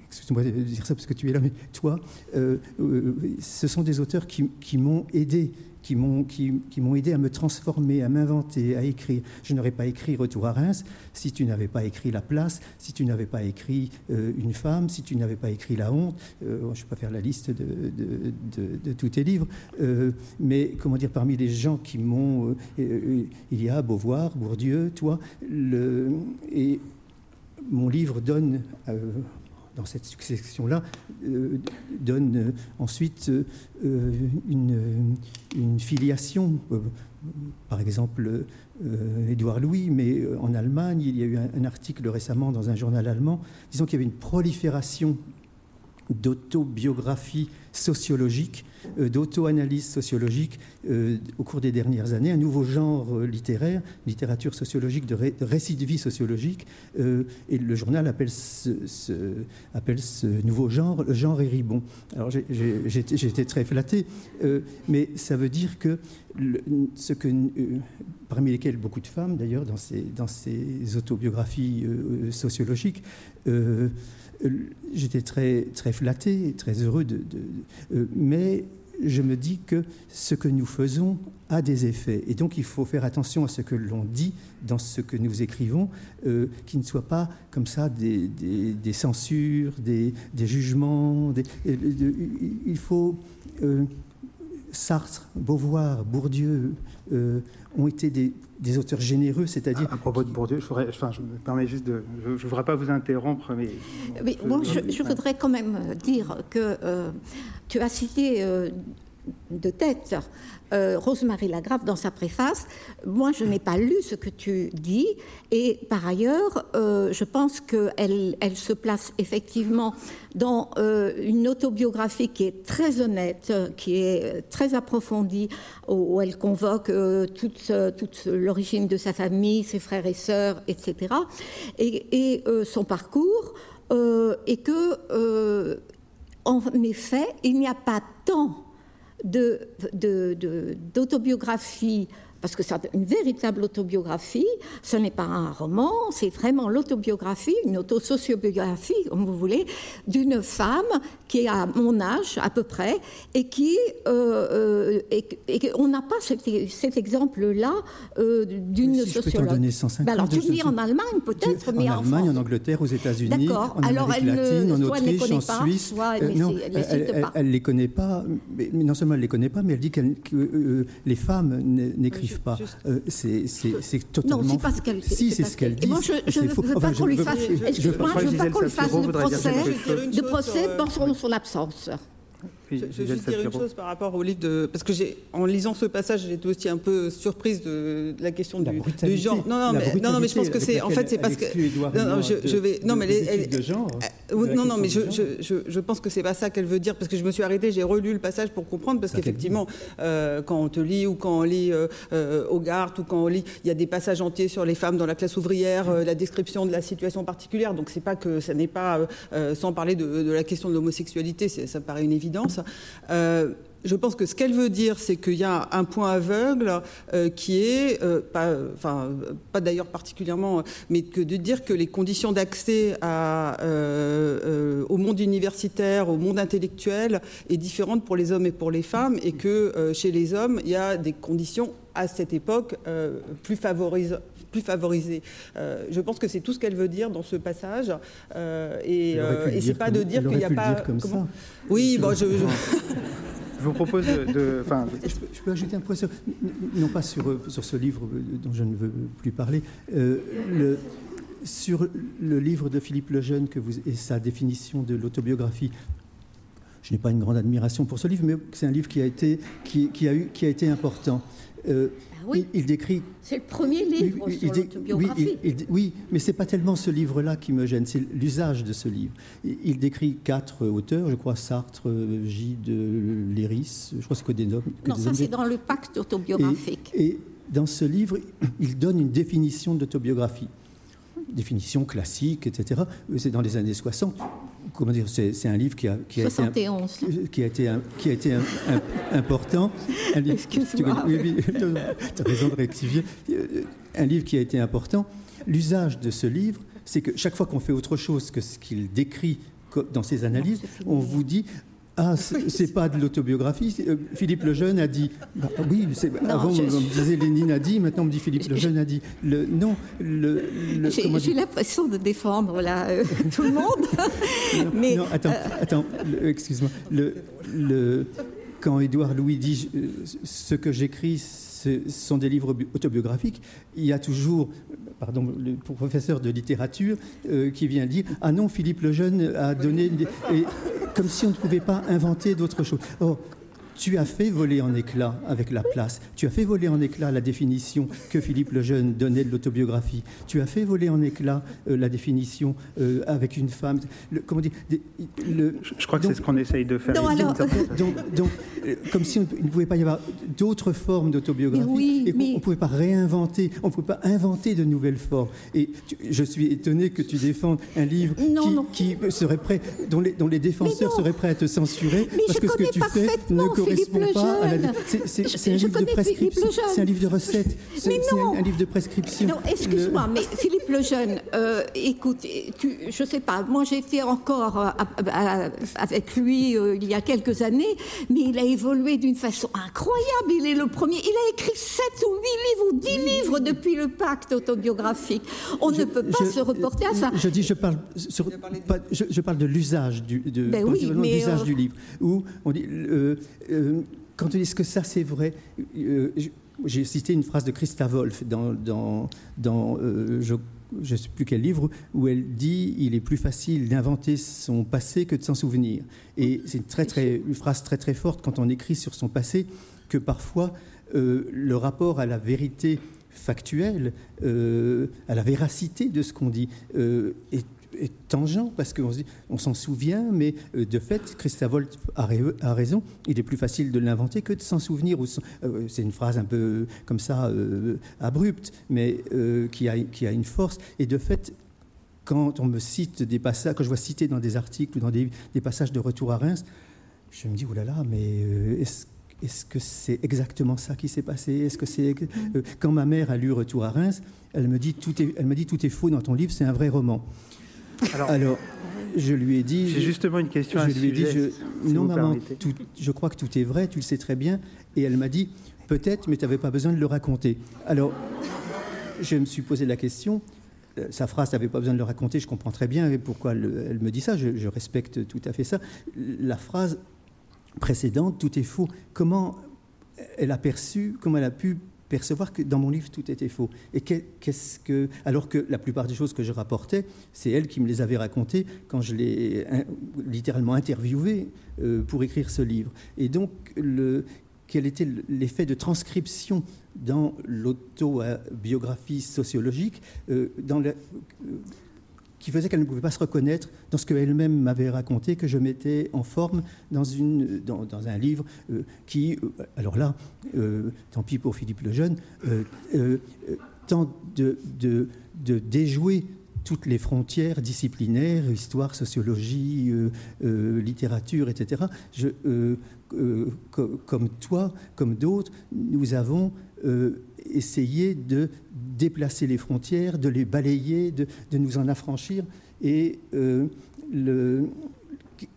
[SPEAKER 7] Excuse-moi de dire ça parce que tu es là, mais toi, ce sont des auteurs qui, m'ont aidé qui m'ont qui, aidé à me transformer, à m'inventer, à écrire. Je n'aurais pas écrit Retour à Reims si tu n'avais pas écrit La Place, si tu n'avais pas écrit euh, Une femme, si tu n'avais pas écrit La honte. Euh, je ne vais pas faire la liste de, tous tes livres, euh, mais comment dire, parmi les gens qui m'ont... il y a Beauvoir, Bourdieu, toi, et mon livre donne dans cette succession-là, donne ensuite une, une, filiation. par exemple, Édouard Louis, mais en Allemagne, il y a eu un, article récemment dans un journal allemand disant qu'il y avait une prolifération d'autobiographie sociologique, euh, d'auto-analyse sociologique euh, au cours des dernières années, un nouveau genre euh, littéraire, littérature sociologique, de, récit de vie sociologique, et le journal appelle ce, nouveau genre le genre héribon. Alors été très flatté, mais ça veut dire que ce que, parmi lesquelles beaucoup de femmes d'ailleurs dans ces, autobiographies sociologiques, euh, j'étais très, très flatté, très heureux, euh, mais je me dis que ce que nous faisons a des effets. Et donc il faut faire attention à ce que l'on dit dans ce que nous écrivons, euh, qui ne soit pas comme ça des, censures, des, des jugements. il faut... Sartre, Beauvoir, Bourdieu ont été des, des auteurs généreux, c'est-à-dire.
[SPEAKER 3] À, propos de Bourdieu, je, enfin, je me permets juste de. Je ne voudrais pas vous interrompre, mais.
[SPEAKER 6] Oui, moi, je, voudrais quand même dire que euh, tu as cité euh, de tête euh, Rosemary Lagrave dans sa préface. Moi, je n'ai pas lu ce que tu dis, et par ailleurs, euh, je pense qu'elle elle se place effectivement dans euh, une autobiographie qui est très honnête, qui est très approfondie, où, elle convoque toute, toute l'origine de sa famille, ses frères et sœurs, etc., et, et son parcours, et que, en effet, il n'y a pas tant d'autobiographie de, parce que c'est une véritable autobiographie, ce n'est pas un roman, c'est vraiment l'autobiographie, une autosociobiographie, comme vous voulez, d'une femme qui est à mon âge à peu près, et qui, euh, euh, et, on n'a pas cet, exemple-là euh, d'une sociologue.
[SPEAKER 7] donner 150,
[SPEAKER 6] ben alors tu dis en Allemagne peut-être, mais
[SPEAKER 7] en Allemagne, en, Angleterre, aux États-Unis, en alors Amérique latine, en Autriche, en Suisse.
[SPEAKER 6] non,
[SPEAKER 7] elle, ne les connaît pas, mais, non seulement elle les connaît pas, mais elle dit que les femmes n'écrivent pas. Euh, c'est totalement.
[SPEAKER 6] Non, c'est pas ce qu'elle dit.
[SPEAKER 7] Si, c'est ce qu'elle dit.
[SPEAKER 6] moi, je ne veux pas qu'on lui fasse. Je veux pas qu'on lui fasse de procès, de procès sur son absence.
[SPEAKER 4] Je, veux juste dire une chose par rapport au livre de. Parce que j'ai, en lisant ce passage, j'étais aussi un peu surprise de, la question du, genre. Non, non, mais, non, mais je pense que c'est. En fait, c'est parce que. Non, non, je, vais. Non, mais elle, de genre, euh, non, non, mais je, je, pense que c'est pas ça qu'elle veut dire, parce que je me suis arrêtée, j'ai relu le passage pour comprendre, parce qu'effectivement, euh, quand on te lit, ou quand on lit euh, Hogarth, ou quand on lit, il y a des passages entiers sur les femmes dans la classe ouvrière, la description de la situation particulière. Donc, c'est pas que ça n'est pas. sans parler de, de, la question de l'homosexualité, ça paraît une évidence. Euh, je pense que ce qu'elle veut dire, c'est qu'il y a un point aveugle euh, qui est, euh, pas, enfin, pas d'ailleurs particulièrement, mais que de dire que les conditions d'accès au monde universitaire, au monde intellectuel, est différente pour les hommes et pour les femmes, et que chez les hommes, il y a des conditions à cette époque plus favorisées plus favorisée. Euh, je pense que c'est tout ce qu'elle veut dire dans ce passage. Euh, et, euh, et c'est pas de dire qu'il n'y a pas.
[SPEAKER 7] Comme ça.
[SPEAKER 6] Oui, bon, je...
[SPEAKER 3] Je vous propose de. Enfin,
[SPEAKER 7] je, peux ajouter un point, sur, non pas sur, sur ce livre dont je ne veux plus parler, le, sur le livre de Philippe Lejeune que vous, et sa définition de l'autobiographie. Je n'ai pas une grande admiration pour ce livre, mais c'est un livre qui a été, qui, qui a eu, qui a été important.
[SPEAKER 6] Oui.
[SPEAKER 7] Il, décrit.
[SPEAKER 6] C'est le premier livre sur l'autobiographie.
[SPEAKER 7] Oui, oui, mais c'est pas tellement ce livre-là qui me gêne, c'est l'usage de ce livre. Il, décrit quatre auteurs, je crois Sartre, Gide, Léris, je crois que c'est que des hommes.
[SPEAKER 6] non, ça c'est dans le pacte autobiographique.
[SPEAKER 7] Et, dans ce livre, il donne une définition d'autobiographie définition classique, etc. C'est dans les années 60 comment dire, c'est un livre qui a, qui a été, qui a été, qui a été important.
[SPEAKER 6] Excuse-moi.
[SPEAKER 7] Tu as raison de rectifier. Un livre qui a été important. L'usage de ce livre, c'est que chaque fois qu'on fait autre chose que ce qu'il décrit dans ses analyses, on vous dit ah, c'est pas de l'autobiographie. Euh, Philippe Lejeune a dit. Bah, oui, avant on me disait Lénine a dit, maintenant on me dit Philippe Lejeune a dit. Le, non, le.
[SPEAKER 6] J'ai l'impression de défendre là euh, tout le monde.
[SPEAKER 7] non, mais non, attends, euh, attends, excuse-moi. Le, le, quand Édouard Louis dit ce que j'écris, ce sont des livres autobiographiques. Il y a toujours, pardon, le professeur de littérature euh, qui vient dire Ah non, Philippe Lejeune a donné. Et, comme si on ne pouvait pas inventer d'autres choses. Tu as fait voler en éclats avec la place. Tu as fait voler en éclats la définition que Philippe le Jeune donnait de l'autobiographie. Tu as fait voler en éclats euh, la définition euh, avec une femme.
[SPEAKER 3] comment dire le, Je crois que c'est ce qu'on essaye de faire.
[SPEAKER 7] donc, euh, comme si on, il ne pouvait pas y avoir d'autres formes d'autobiographie et qu'on ne pouvait pas réinventer, on ne pouvait pas inventer de nouvelles formes. Et je suis étonné que tu défendes un livre qui, serait prêt, dont les, dont les défenseurs seraient prêts à te censurer parce que ce que tu fais ne correspond pas à la. C'est un, livre de prescription. C'est un livre de recettes. C'est un, livre de prescription.
[SPEAKER 6] Non, excuse-moi, mais Philippe Lejeune, euh, écoute, tu, je sais pas, moi j'étais encore euh, avec lui euh, il y a quelques années, mais il a évolué d'une façon incroyable. Il est le premier. Il a écrit 7 ou 8 livres ou 10 livres depuis le pacte autobiographique. On ne peut pas se reporter à ça.
[SPEAKER 7] Je dis, je parle, sur, je, parle de l'usage du, de, ben oui, du livre, où on dit euh, quand on dit que ça c'est vrai, euh, j'ai cité une phrase de Christa Wolf dans, dans, dans euh, je ne sais plus quel livre, où elle dit il est plus facile d'inventer son passé que de s'en souvenir. Et c'est une, très, très, une phrase très très forte quand on écrit sur son passé, que parfois le rapport à la vérité factuelle, à la véracité de ce qu'on dit, est est tangent parce qu'on on s'en souvient, mais euh, de fait, Christophe a, a, raison. Il est plus facile de l'inventer que de s'en souvenir. Euh, c'est une phrase un peu comme ça, euh, abrupte, mais qui a, une force. Et de fait, quand on me cite des passages, quand je vois citer dans des articles ou dans des, passages de Retour à Reims, je me dis, oulala, là là, mais est-ce est-ce que c'est exactement ça qui s'est passé? Est-ce que c'est quand ma mère a lu Retour à Reims, elle me dit tout est, elle me dit tout est faux dans ton livre, c'est un vrai roman. Alors, je lui ai dit.
[SPEAKER 3] J'ai justement une question à
[SPEAKER 7] je lui ai dit, non, maman, je crois que tout est vrai, tu le sais très bien. Et elle m'a dit, peut-être, mais tu n'avais pas besoin de le raconter. Alors, je me suis posé la question. Euh, sa phrase, tu n'avais pas besoin de le raconter, je comprends très bien pourquoi elle, me dit ça, je, je, respecte tout à fait ça. La phrase précédente, tout est faux, comment elle a perçu, comment elle a pu percevoir que dans mon livre tout était faux. Et qu'est-ce que, alors que la plupart des choses que je rapportais, c'est elle qui me les avait racontées quand je l'ai littéralement interviewée euh, pour écrire ce livre. Et donc, quel était l'effet de transcription dans l'autobiographie sociologique, euh, dans la, qui faisait qu'elle ne pouvait pas se reconnaître dans ce qu'elle-même m'avait raconté, que je mettais en forme dans, une, dans, un livre euh, qui, euh, alors là, euh, tant pis pour Philippe le Jeune, tente de, de, de, déjouer toutes les frontières disciplinaires, histoire, sociologie, littérature, etc. Je, comme toi, comme d'autres, nous avons essayer de déplacer les frontières, de les balayer, de, nous en affranchir. Et euh,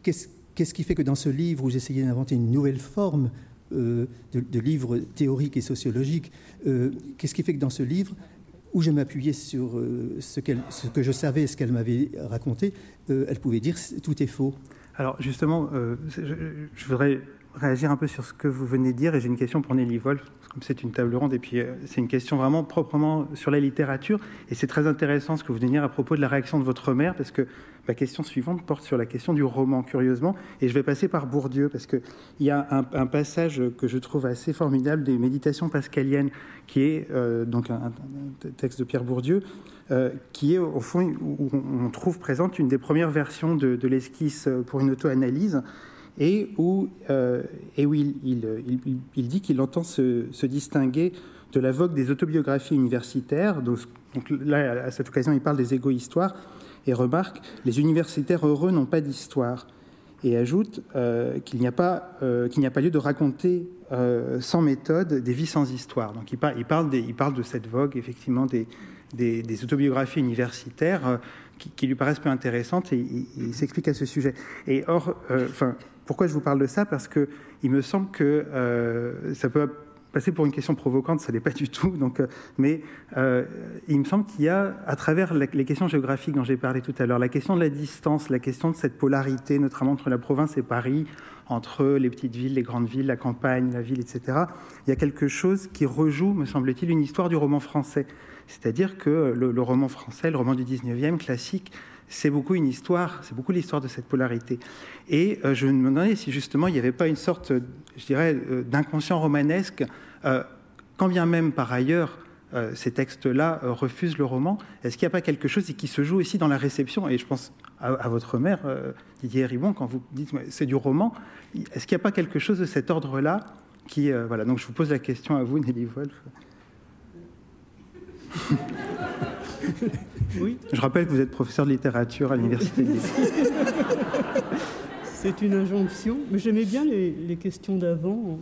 [SPEAKER 7] qu'est-ce qui fait que dans ce livre où j'essayais d'inventer une nouvelle forme euh, de, livre théorique et sociologique, euh, qu'est-ce qui fait que dans ce livre, où je m'appuyais sur ce, que je savais, ce qu'elle m'avait raconté, elle pouvait dire tout est faux.
[SPEAKER 3] Alors justement, je, je, voudrais réagir un peu sur ce que vous venez de dire et j'ai une question pour Nelly Wolf c'est une table ronde, et puis euh, c'est une question vraiment proprement sur la littérature, et c'est très intéressant ce que vous venez dire à propos de la réaction de votre mère, parce que ma question suivante porte sur la question du roman, curieusement, et je vais passer par Bourdieu, parce qu'il y a un, passage que je trouve assez formidable des Méditations pascaliennes, qui est euh, donc un, texte de Pierre Bourdieu, euh, qui est au fond où on trouve présente une des premières versions de l'esquisse pour une auto-analyse, et où, euh, il, dit qu'il entend se, distinguer de la vogue des autobiographies universitaires. Donc, là, à cette occasion, il parle des égo-histoires et remarque les universitaires heureux n'ont pas d'histoire et ajoute euh, qu'il n'y a, pas, euh, qu'il n'y a pas lieu de raconter sans méthode des vies sans histoire. Donc il, parle de cette vogue, effectivement, des, des, autobiographies universitaires qui, lui paraissent peu intéressantes et il, il s'explique à ce sujet. Et or, enfin, pourquoi je vous parle de ça? Parce que il me semble que euh, ça peut passer pour une question provocante, ça n'est pas du tout. Donc, mais il me semble qu'il y a, à travers les questions géographiques dont j'ai parlé tout à l'heure, la question de la distance, la question de cette polarité, notamment entre la province et Paris, entre les petites villes, les grandes villes, la campagne, la ville, etc. Il y a quelque chose qui rejoue, me semble-t-il, une histoire du roman français. C'est-à-dire que le, roman français, le roman du 19e classique, c'est beaucoup une histoire, c'est beaucoup l'histoire de cette polarité. Et euh, je me demandais si justement il n'y avait pas une sorte, je dirais, euh, d'inconscient romanesque, euh, quand bien même par ailleurs ces textes-là refusent le roman, est-ce qu'il n'y a pas quelque chose qui se joue aussi dans la réception? Et je pense à, votre mère, Didier Ribon, quand vous dites c'est du roman, est-ce qu'il n'y a pas quelque chose de cet ordre-là qui, voilà, donc je vous pose la question à vous, Nelly Wolf.
[SPEAKER 8] oui.
[SPEAKER 3] Je rappelle que vous êtes professeur de littérature à l'Université de
[SPEAKER 8] C'est une injonction, mais j'aimais bien les, questions d'avant.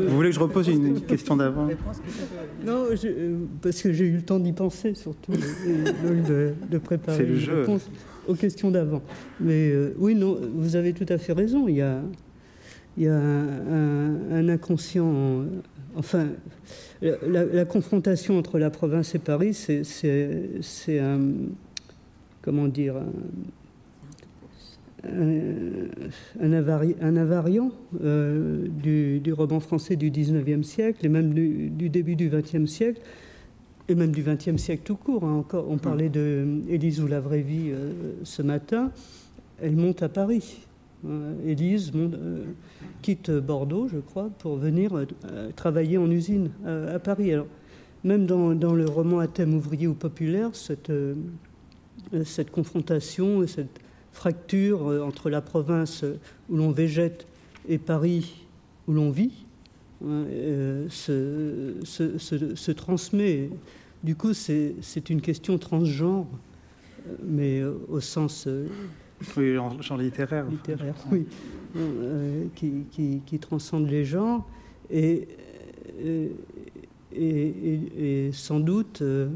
[SPEAKER 3] Vous voulez que je repose une question d'avant?
[SPEAKER 8] Non, euh, parce que j'ai eu le temps d'y penser, surtout, de, de, préparer
[SPEAKER 3] une réponse
[SPEAKER 8] aux questions d'avant. Mais euh, oui, non, vous avez tout à fait raison. Il y a, il y a un, inconscient, enfin, la, confrontation entre la province et Paris, c'est un, comment dire, un, invariant euh, du, roman français du 19e siècle et même du, début du 20e siècle et même du 20e siècle tout court. Hein. Encore, on parlait de Élise ou la vraie vie euh, ce matin. Elle monte à Paris. Euh, Élise euh, quitte Bordeaux, je crois, pour venir euh, travailler en usine à, Paris. Alors, même dans, le roman à thème ouvrier ou populaire, cette, confrontation, cette fracture entre la province où l'on végète et Paris où l'on vit se, se, transmet. Du coup, c'est une question transgenre, mais au sens
[SPEAKER 3] oui, genre littéraire.
[SPEAKER 8] Littéraire, oui. Euh, qui, transcende les genres. Et, euh, sans doute, euh,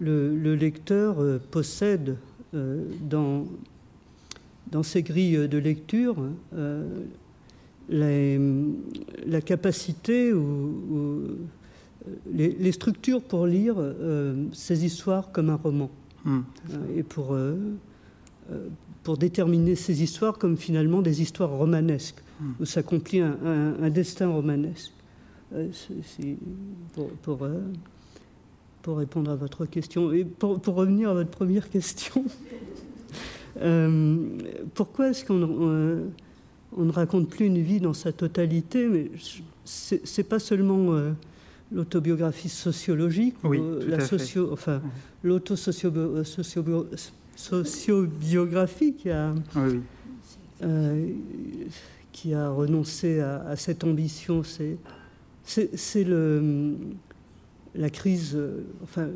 [SPEAKER 8] le, lecteur possède dans, dans ses grilles de lecture la capacité ou, les, les, structures pour lire ces histoires comme un roman. Hmm. Euh, et pour, euh, euh, pour déterminer ces histoires comme finalement des histoires romanesques, hmm. où s'accomplit un, un, destin romanesque. pour, pour, pour, répondre à votre question. Et pour, pour revenir à votre première question, pourquoi est-ce qu'on on, ne raconte plus une vie dans sa totalité? Mais c'est pas seulement l'autobiographie sociologique,
[SPEAKER 3] oui,
[SPEAKER 8] la socio, enfin, l'auto-sociobiographie qui a, euh, qui a renoncé à, cette ambition. C'est le la crise, enfin,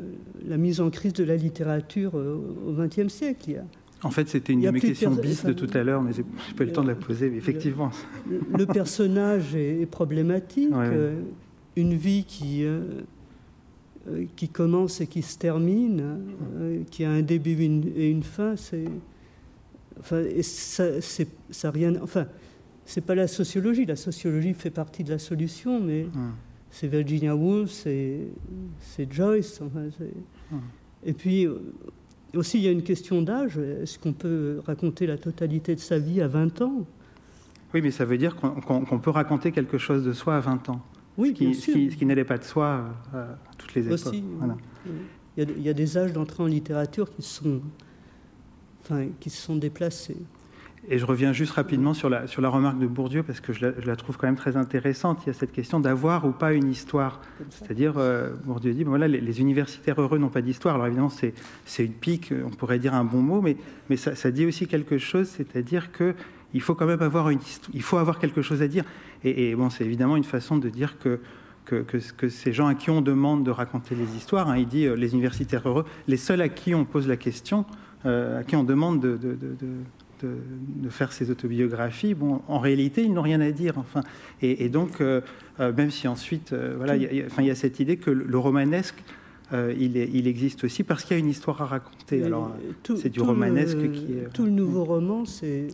[SPEAKER 8] la mise en crise de la littérature au XXe siècle.
[SPEAKER 3] en fait, c'était une de mes questions bis de tout à l'heure, mais j'ai pas eu le temps de la poser. Mais effectivement,
[SPEAKER 8] le, personnage est, problématique. Euh, une vie qui, euh, euh, qui commence et qui se termine, euh, qui a un début et une fin, c'est. Enfin, et ça, c'est, ça rien. Enfin, c'est pas la sociologie. La sociologie fait partie de la solution, mais c'est Virginia Woolf, c'est, c'est Joyce. Et puis aussi, il y a une question d'âge. Est-ce qu'on peut raconter la totalité de sa vie à 20 ans?
[SPEAKER 3] Oui, mais ça veut dire qu'on peut raconter quelque chose de soi à 20 ans.
[SPEAKER 8] Oui,
[SPEAKER 3] ce qui, qui, n'allait pas de soi euh, à toutes les époques.
[SPEAKER 8] Aussi, il, y a, des âges d'entrée en littérature qui sont, enfin, qui se sont déplacés.
[SPEAKER 3] Et je reviens juste rapidement sur la, sur la remarque de Bourdieu, parce que je la, trouve quand même très intéressante. Il y a cette question d'avoir ou pas une histoire. C'est-à-dire, euh, Bourdieu dit, voilà, les, universitaires heureux n'ont pas d'histoire. Alors évidemment, c'est une pique, on pourrait dire un bon mot, mais, mais ça, ça dit aussi quelque chose, c'est-à-dire que il faut quand même avoir une, il faut avoir quelque chose à dire. Et, bon, c'est évidemment une façon de dire que, que, que, ces gens à qui on demande de raconter les histoires, hein, il dit euh, les universitaires heureux, les seuls à qui on pose la question, euh, à qui on demande de, de, de, de, faire ces autobiographies, bon, en réalité, ils n'ont rien à dire. Enfin, et, donc, euh, même si ensuite, voilà, il y, a, enfin, il y a cette idée que le romanesque il, il, existe aussi parce qu'il y a une histoire à raconter. Alors, c'est du romanesque qui est.
[SPEAKER 8] Tout le nouveau roman, c'est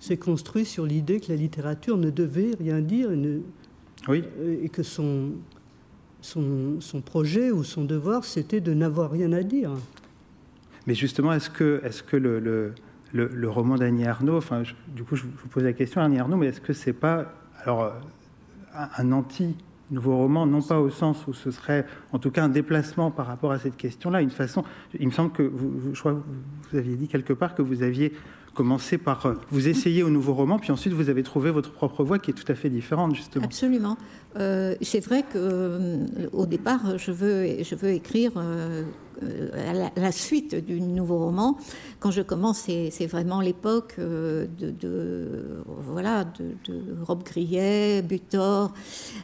[SPEAKER 8] s'est construit sur l'idée que la littérature ne devait rien dire et, ne-
[SPEAKER 3] Oui.
[SPEAKER 8] et que son, son, son projet ou son devoir, c'était de n'avoir rien à dire.
[SPEAKER 3] Mais justement, est-ce que, est que le, le, le- le roman d'Annie Arnaud, enfin, je- du coup, je vous pose la question, Annie Arnaud, mais est-ce que c'est pas alors euh, un, un anti-nouveau roman, non pas au sens où ce serait, en tout cas, un déplacement par rapport à cette question-là, une façon. Il me semble que vous, vous- je crois, que vous aviez dit quelque part que vous aviez commencé par euh, vous essayer au nouveau roman, puis ensuite vous avez trouvé votre propre voie qui est tout à fait différente, justement.
[SPEAKER 6] Absolument. Euh, c'est vrai que euh, départ, je veux, je veux écrire à la, suite du nouveau roman. Quand je commence, c'est vraiment l'époque euh, de, de- voilà de, Rob Grillet, Butor,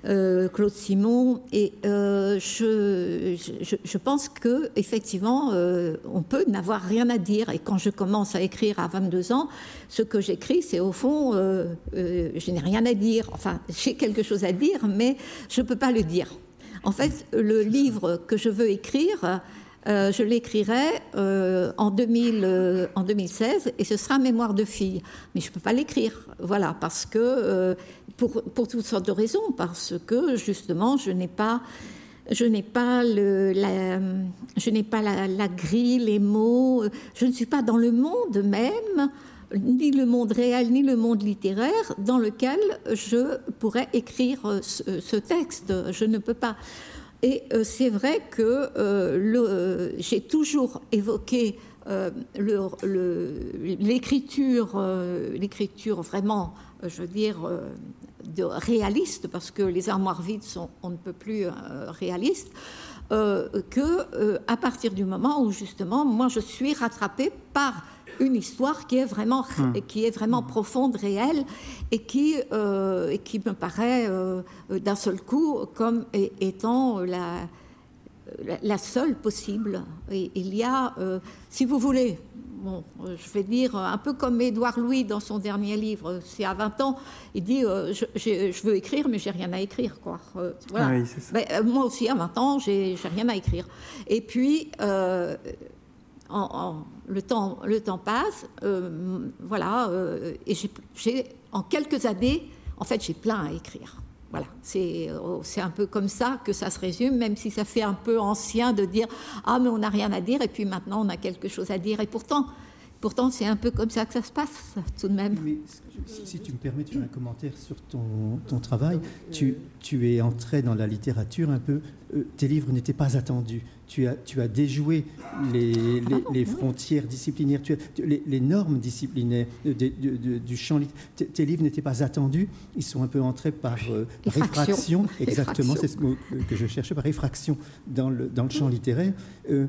[SPEAKER 6] euh, Claude Simon, et euh, je, je, pense que effectivement, euh, on peut n'avoir rien à dire. Et quand je commence à écrire à 22 ans, ce que j'écris, c'est au fond, euh, euh, je n'ai rien à dire. Enfin, j'ai quelque chose à dire, mais je peux pas le dire. En fait, le livre que je veux écrire, euh, je l'écrirai euh, en, 2000, euh, 2016 et ce sera Mémoire de fille. Mais je ne peux pas l'écrire, voilà, parce que, pour, toutes sortes de raisons, parce que justement, je n'ai pas je n'ai pas, le, la, je n'ai pas la, grille, les mots, je ne suis pas dans le monde même, ni le monde réel, ni le monde littéraire, dans lequel je pourrais écrire ce texte. Je ne peux pas. Et euh, c'est vrai que euh, euh, j'ai toujours évoqué l'écriture, l'écriture vraiment, je veux dire, de réaliste, parce que les armoires vides sont, on ne peut plus réalistes, euh, que à partir du moment où justement, moi, je suis rattrapée par une histoire qui est vraiment, qui est vraiment profonde, réelle, et qui, euh, et qui me paraît euh, d'un seul coup comme étant la, la- seule possible. Et il y a, euh, si vous voulez, bon, euh, je vais dire un peu comme Édouard Louis dans son dernier livre, c'est à 20 ans, il dit euh, je, veux écrire, mais j'ai rien à écrire. Quoi. Euh, voilà.
[SPEAKER 3] Ah oui, c'est ça.
[SPEAKER 6] Ben, euh, moi aussi, à 20 ans, j'ai j'ai rien à écrire. Et puis, euh, le, temps, le temps passe, euh, voilà, euh, et j'ai- en quelques années, en fait, j'ai plein à écrire. Voilà, c'est euh, c'est un peu comme ça que ça se résume, même si ça fait un peu ancien de dire ah mais on n'a rien à dire et puis maintenant on a quelque chose à dire et pourtant pourtant c'est un peu comme ça que ça se passe tout de même.
[SPEAKER 7] Mais si, si tu me permets de faire un commentaire sur ton, ton travail, tu, tu es entré dans la littérature un peu. euh, tes livres n'étaient pas attendus. Tu as, tu as déjoué les, les, les frontières disciplinaires, tu as- tu- les, les normes disciplinaires euh, de- de- de- du champ littéraire. Tes, livres n'étaient pas attendus. Ils sont un peu entrés par euh, réfraction. Exactement, c'est ce mot que, que je cherchais, par réfraction dans le, dans le champ littéraire. Euh,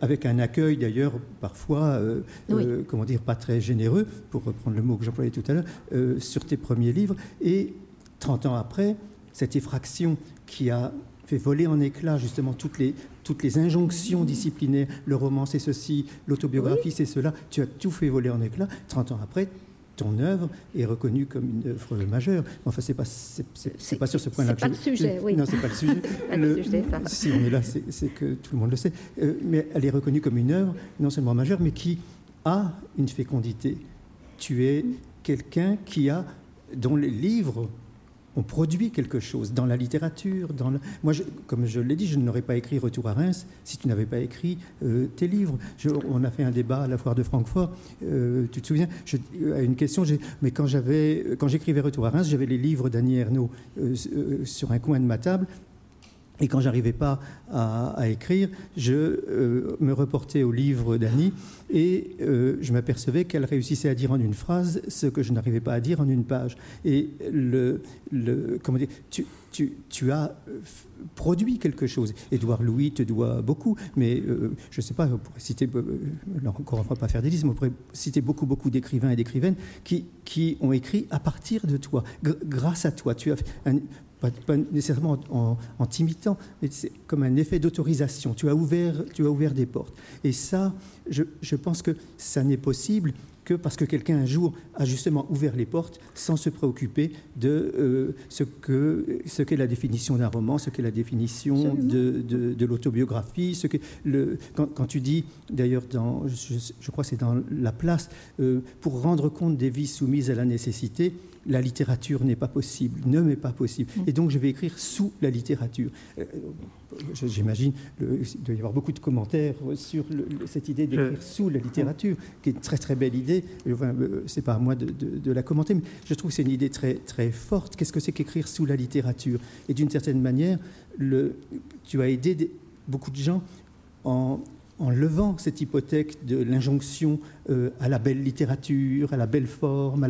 [SPEAKER 7] avec un accueil d'ailleurs parfois, euh,
[SPEAKER 6] Oui.
[SPEAKER 7] euh, comment dire, pas très généreux, pour reprendre le mot que j'employais tout à l'heure, euh, sur tes premiers livres. Et 30 ans après, cette effraction qui a fait voler en éclats justement toutes les, toutes les injonctions disciplinaires, le roman c'est ceci, l'autobiographie c'est cela, tu as tout fait voler en éclats. 30 ans après, ton œuvre est reconnue comme une œuvre majeure. Enfin, c'est pas, c'est, pas sur ce point-là.
[SPEAKER 6] c'est pas
[SPEAKER 7] je-
[SPEAKER 6] le sujet, oui.
[SPEAKER 7] Non, c'est pas le sujet.
[SPEAKER 6] pas le sujet, ça.
[SPEAKER 7] Si on est là, c'est, c'est que tout le monde le sait. Euh, mais elle est reconnue comme une œuvre non seulement majeure, mais qui a une fécondité. Tu es quelqu'un qui a, dont les livres ont produit quelque chose dans la littérature. Dans le... Moi, comme je l'ai dit, je n'aurais pas écrit Retour à Reims si tu n'avais pas écrit euh, tes livres. On a fait un débat à la foire de Francfort. euh, tu te souviens? Je- À une question, mais quand j'avais, quand j'écrivais Retour à Reims, j'avais les livres d'Annie Ernaux euh, euh, sur un coin de ma table. Et quand j'arrivais pas à, écrire, je euh, me reportais au livre d'Annie et euh, je m'apercevais qu'elle réussissait à dire en une phrase ce que je n'arrivais pas à dire en une page. Et le, comment dire, tu, tu, tu as euh, produit quelque chose. Édouard Louis te doit beaucoup, mais je ne sais pas, on pourrait citer, encore, on ne va pas faire des listes, mais on pourrait citer beaucoup, beaucoup d'écrivains et d'écrivaines qui, qui ont écrit à partir de toi, gr- grâce à toi. Tu as pas, pas nécessairement en, en t'imitant, mais c'est comme un effet d'autorisation. Tu as ouvert, tu as ouvert des portes. Et ça, je, je pense que ça n'est possible que parce que quelqu'un un jour a justement ouvert les portes sans se préoccuper de euh, ce qu'est ce qu'est la définition d'un roman, ce qu'est la définition de, de, l'autobiographie. Ce que le, quand, tu dis, d'ailleurs, je, je, crois que c'est dans La Place, euh, pour rendre compte des vies soumises à la nécessité, la littérature n'est pas possible, ne m'est pas possible. Mm. Et donc je vais écrire sous la littérature. Euh, j'imagine qu'il doit y avoir beaucoup de commentaires sur cette idée d'écrire sous la littérature, qui est une très très belle idée. Enfin, euh, c'est pas à moi de, la commenter, mais je trouve que c'est une idée très très forte. Qu'est-ce que c'est qu'écrire sous la littérature? Et d'une certaine manière, le, tu as aidé beaucoup de gens en, en levant cette hypothèque de l'injonction euh, à la belle littérature, à la belle forme, à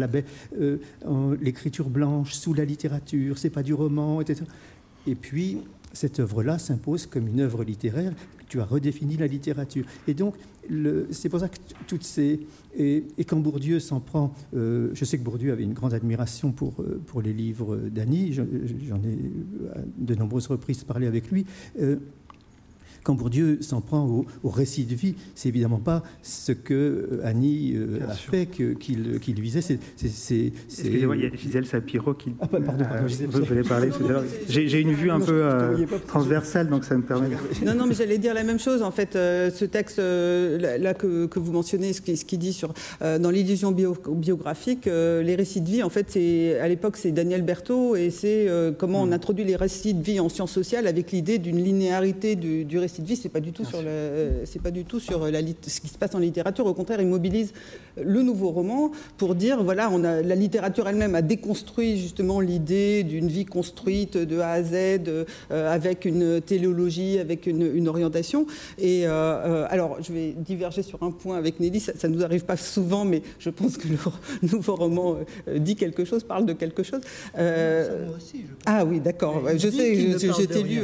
[SPEAKER 7] euh, l'écriture blanche sous la littérature, c'est pas du roman, etc. Et puis cette œuvre-là s'impose comme une œuvre littéraire. Tu as redéfini la littérature. Et donc, c'est pour ça que toutes ces. Et, quand Bourdieu s'en prend. Euh, je sais que Bourdieu avait une grande admiration pour, pour les livres d'Annie. J'en ai de nombreuses reprises parlé avec lui quand Bourdieu s'en prend au, récit de vie, c'est évidemment pas ce que euh, Annie euh, a fait qu'il visait.
[SPEAKER 9] Excusez-moi, il y a Gisèle Sapiro qui. Ah, pardon, pardon euh, vous voulez parler J'ai une vue un peu transversale, donc ça me permet.
[SPEAKER 4] Non, non, mais j'allais dire la même chose. En fait, ce texte là que, que, vous mentionnez, ce qu'il qui dit sur dans l'illusion biographique, les récits de vie, en fait, c'est à l'époque c'est Daniel Berthaud et c'est comment on hmm. introduit les récits de vie en sciences sociales avec l'idée d'une linéarité du, du récit de vie, c'est pas du tout sur c'est pas du tout sur la, ce qui se passe en littérature. Au contraire, il mobilise le nouveau roman pour dire voilà, on a la littérature elle-même a déconstruit justement l'idée d'une vie construite de A à Z euh, avec une téléologie, avec une, orientation. Et euh, euh, alors, je vais diverger sur un point avec Nelly. Ça, ne nous arrive pas souvent, mais je pense que le nouveau roman dit quelque chose, parle de quelque chose. ah oui, d'accord. Je sais, j'étais lu.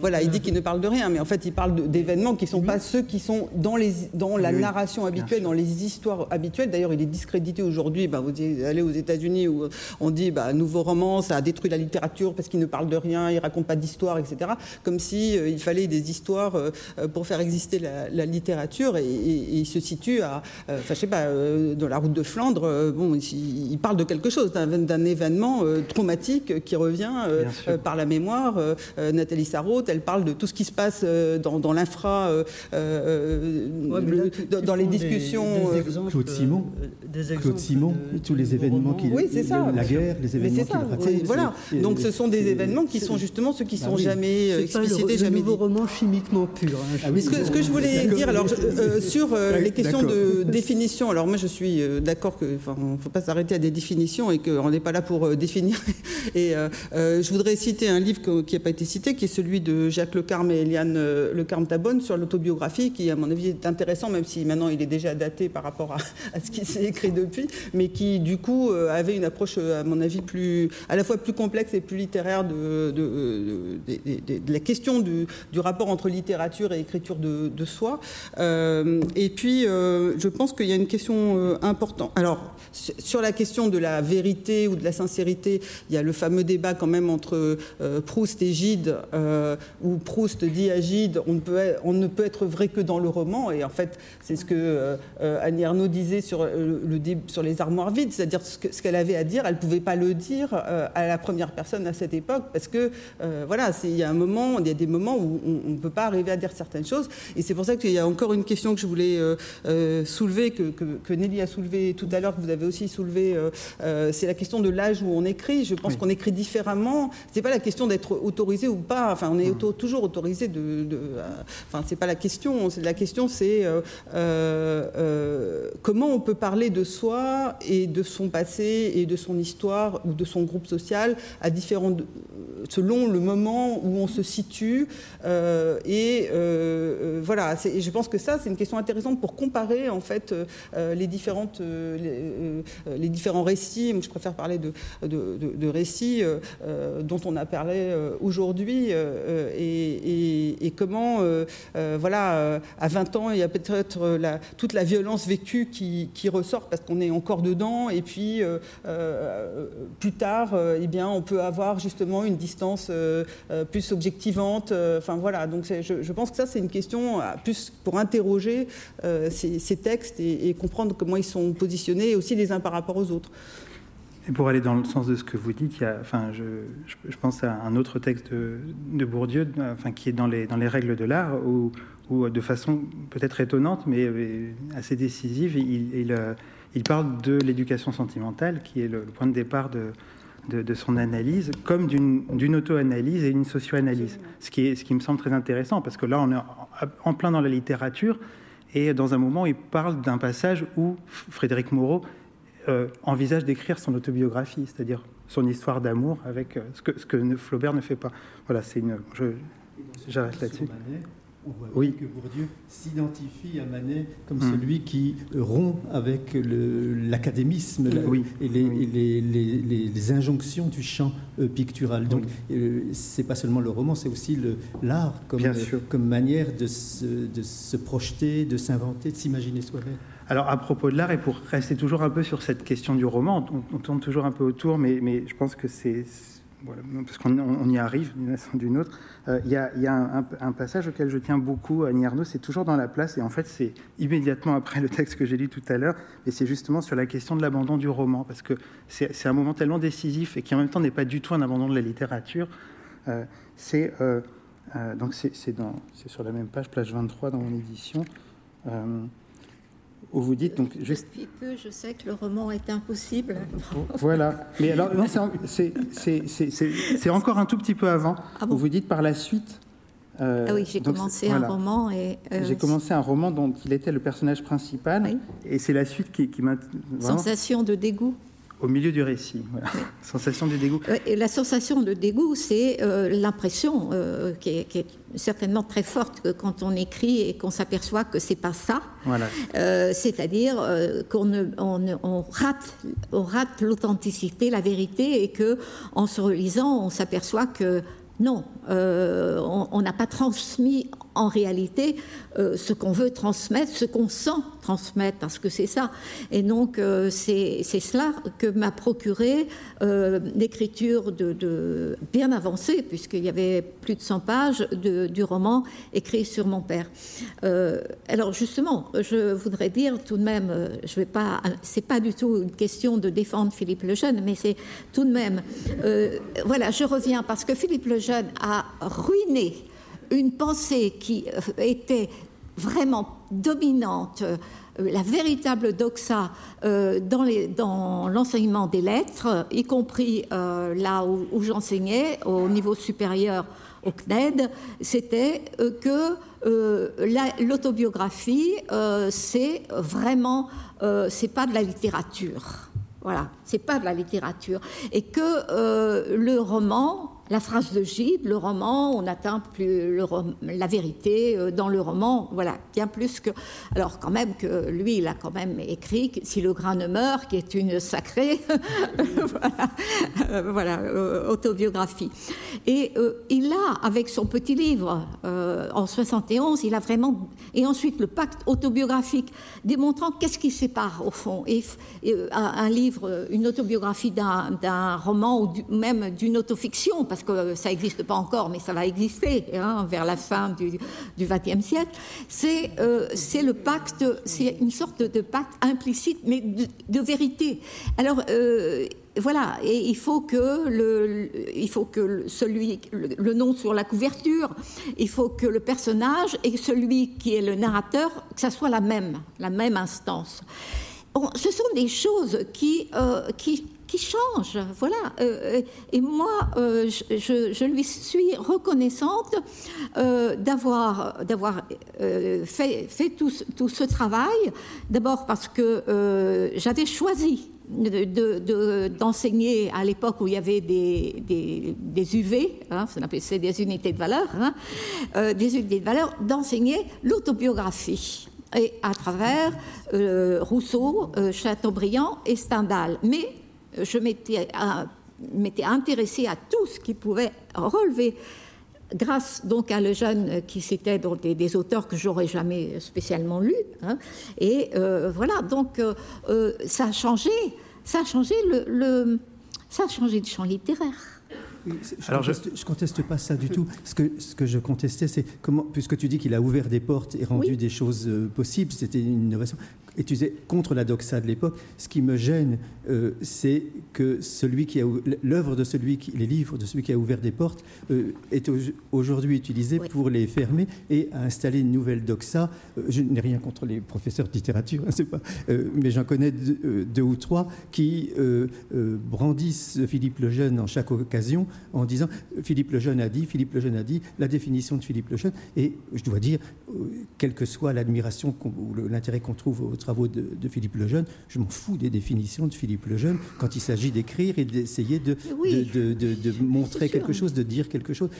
[SPEAKER 4] Voilà, il dit qu'il ne parle de rien, mais en fait, il parle d'événements qui ne sont pas ceux qui sont dans, les, dans la narration habituelle, dans les histoires habituelles. D'ailleurs, il est discrédité aujourd'hui. Ben, vous allez aux États-Unis où on dit bah, nouveau roman, ça a détruit la littérature parce qu'il ne parle de rien, il raconte pas d'histoire, etc. Comme si euh, il fallait des histoires euh, pour faire exister la, littérature. Et, il se situe à, euh, je sais pas, dans la route de Flandre. bon, il, parle de quelque chose, d'un événement traumatique qui revient par la mémoire. Nathalie Sarraute, elle parle de tout ce qui se passe dans, l'infra, euh, euh, dans, les discussions.
[SPEAKER 7] Des, exemples, Claude Simon, Claude Simon tous les événements qui.
[SPEAKER 4] Oui, c'est ça.
[SPEAKER 7] La guerre, les événements
[SPEAKER 4] qui Voilà. Donc ce sont des événements qui sont justement ceux qui bah sont jamais explicités, jamais
[SPEAKER 8] nouveau roman chimiquement pur. Hein,
[SPEAKER 4] ah ce, que, je voulais dire, alors sur les questions de définition, alors moi je suis d'accord que, enfin, ne faut pas s'arrêter à des définitions et qu'on n'est pas là pour définir. Et je voudrais citer un livre qui n'a pas été cité, qui est celui de Jacques Lecarme et Eliane le Carme Tabonne sur l'autobiographie, qui, à mon avis, est intéressant, même si maintenant il est déjà daté par rapport à, ce qui s'est écrit depuis, mais qui, du coup, euh, avait une approche, euh, à mon avis, plus, à la fois plus complexe et plus littéraire de, la question du, rapport entre littérature et écriture de, soi. Euh, et puis, je pense qu'il y a une question importante. Alors, sur la question de la vérité ou de la sincérité, il y a le fameux débat quand même entre Proust et Gide, où Proust dit à Gide on ne, peut, on ne peut être vrai que dans le roman. Et en fait, c'est ce que euh, euh, Annie Arnaud disait sur, euh, le, sur les armoires vides, c'est-à-dire ce qu'elle avait à dire, elle ne pouvait pas le dire à la première personne à cette époque, parce que voilà, il y a un moment, il y a des moments où on ne peut pas arriver à dire certaines choses. Et c'est pour ça qu'il y a encore une question que je voulais soulever, que, Nelly a soulevé tout à l'heure, que vous avez aussi soulevé, c'est la question de l'âge où on écrit. Je pense qu'on écrit différemment. C'est pas la question d'être autorisé ou pas. Enfin, on est mmh. toujours autorisé de enfin, c'est pas la question. La question, c'est euh, euh, comment on peut parler de soi et de son passé et de son histoire ou de son groupe social à différents, selon le moment où on se situe. et voilà, je pense que ça, c'est une question intéressante pour comparer en fait les différentes, les, différents récits. je préfère parler de, récits dont on a parlé aujourd'hui et, comment comment, voilà, à 20 ans, il y a peut-être toute la violence vécue qui, ressort parce qu'on est encore dedans, et puis plus tard, eh bien, on peut avoir justement une distance plus objectivante. Enfin voilà, donc je, pense que ça, c'est une question plus pour interroger ces, textes et comprendre comment ils sont positionnés aussi les uns par rapport aux autres.
[SPEAKER 3] Et pour aller dans le sens de ce que vous dites, il y a, enfin, je, je, pense à un autre texte de, de, Bourdieu, enfin, qui est dans les, dans les règles de l'art, où, où, de façon peut-être étonnante, mais assez décisive, il, il, euh, il parle de l'éducation sentimentale, qui est le, point de départ de, de, de son analyse, comme d'une auto-analyse et une socio-analyse. Ce qui, est, ce qui me semble très intéressant, parce que là, on est en plein dans la littérature, et dans un moment, il parle d'un passage où Frédéric Moreau euh, envisage d'écrire son autobiographie, c'est-à-dire son histoire d'amour avec euh, ce, que, ce que Flaubert ne fait pas. Voilà, c'est une. J'arrête là-dessus.
[SPEAKER 7] On voit oui. que Bourdieu s'identifie à Manet comme hmm. celui qui rompt avec l'académisme oui. et, les, les, les, les, injonctions du champ euh, pictural. Donc, c'est pas seulement le roman, c'est aussi l'art comme, comme manière de se, de se projeter, de s'inventer, de s'imaginer soi-même.
[SPEAKER 3] Alors, à propos de l'art, et pour rester toujours un peu sur cette question du roman, on, tourne toujours un peu autour, mais, mais je pense que c'est. Parce qu'on y arrive d'une façon ou d'une autre. Euh, il y a, y a un, passage auquel je tiens beaucoup, Annie Arnaud, c'est toujours dans la place, et en fait, c'est immédiatement après le texte que j'ai lu tout à l'heure, et c'est justement sur la question de l'abandon du roman, parce que c'est un moment tellement décisif et qui en même temps n'est pas du tout un abandon de la littérature. Euh, c'est euh, donc c'est sur la même page, page 23 dans mon édition où vous dites donc
[SPEAKER 6] juste. Depuis peu, je sais que le roman est impossible.
[SPEAKER 3] Voilà. Mais alors, c'est encore un tout petit peu avant, ah où vous dites par la suite.
[SPEAKER 6] Euh, ah oui, j'ai commencé un roman et.
[SPEAKER 3] Euh, j'ai commencé un roman dont il était le personnage principal, et c'est la suite qui, qui m'a.
[SPEAKER 6] Sensation de dégoût.
[SPEAKER 3] Au milieu du récit, sensation de dégoût.
[SPEAKER 6] Et la sensation de dégoût, c'est euh, l'impression euh, qui, est certainement très forte que quand on écrit et qu'on s'aperçoit que c'est pas ça. Voilà. Euh, c'est-à-dire qu'on on, rate, on rate l'authenticité, la vérité, et que en se relisant, on s'aperçoit que non, on n'a pas transmis en réalité euh, ce qu'on veut transmettre, ce qu'on sent transmettre, parce que c'est ça. Et donc euh, c'est cela que m'a procuré euh, l'écriture de, bien avancée, puisqu'il y avait plus de 100 pages de, du roman écrit sur mon père. alors justement, je voudrais dire tout de même, je vais pas, c'est pas du tout une question de défendre Philippe Lejeune, mais c'est tout de même, voilà, je reviens parce que Philippe Lejeune a ruiné une pensée qui euh, était vraiment dominante, euh, la véritable doxa euh, dans l'enseignement des lettres, y compris là où, j'enseignais, au niveau supérieur au CNED, c'était que l'autobiographie, c'est vraiment, c'est pas de la littérature. Voilà, c'est pas de la littérature. Et que le roman, la phrase de Gide, le roman, on atteint plus la vérité euh, dans le roman, voilà, bien plus que. Alors, quand même, que lui, il a quand même écrit Si le grain ne meurt, qui est une sacrée voilà, euh, autobiographie. Et euh, il a, avec son petit livre en 71, il a vraiment. Et ensuite, le pacte autobiographique, démontrant qu'est-ce qui sépare, au fond, et, un livre, une autobiographie d'un roman ou même d'une autofiction, parce que ça n'existe pas encore, mais ça va exister hein, vers la fin du XXe siècle, euh, c'est le pacte, c'est une sorte de pacte implicite, mais de, vérité. Alors, euh, voilà, et il faut que le, il faut que celui, le, nom sur la couverture, il faut que le personnage et celui qui est le narrateur, que ça soit la même, la même instance. ce sont des choses qui, euh, qui qui change. Voilà. Euh, et moi, euh, je, lui suis reconnaissante euh, d'avoir fait, tout, ce travail. D'abord parce que j'avais choisi d'enseigner de, à l'époque où il y avait des UV, hein, c'est des unités de valeur, hein, des unités de valeur, d'enseigner l'autobiographie et à travers Rousseau, Chateaubriand et Stendhal. Mais je m'étais intéressée à tout ce qui pouvait relever grâce donc à le jeune qui c'était des, des, auteurs que j'aurais jamais spécialement lus. Hein. et voilà, donc ça a changé, ça a changé le, ça a changé de champ littéraire.
[SPEAKER 7] Je Alors conteste, je... conteste pas ça du tout. Ce que, ce que je contestais, c'est comment, puisque tu dis qu'il a ouvert des portes et rendu des choses possibles, c'était une innovation et tu disais contre la doxa de l'époque. Ce qui me gêne, euh, c'est que celui qui a l'œuvre de celui qui, les livres de celui qui a ouvert des portes euh, est aujourd'hui utilisé pour les fermer et à installer une nouvelle doxa. Euh, je n'ai rien contre les professeurs de littérature, hein, pas, mais j'en connais deux, ou trois qui brandissent Philippe le Jeune en chaque occasion en disant Philippe le Jeune a dit, Philippe le Jeune a dit, la définition de Philippe le Jeune. Et je dois dire, quelle que soit l'admiration ou l'intérêt qu'on trouve au travaux de, Philippe Lejeune, je m'en fous des définitions de Philippe Lejeune. Quand il s'agit d'écrire et d'essayer de, de, montrer quelque chose, de dire quelque chose.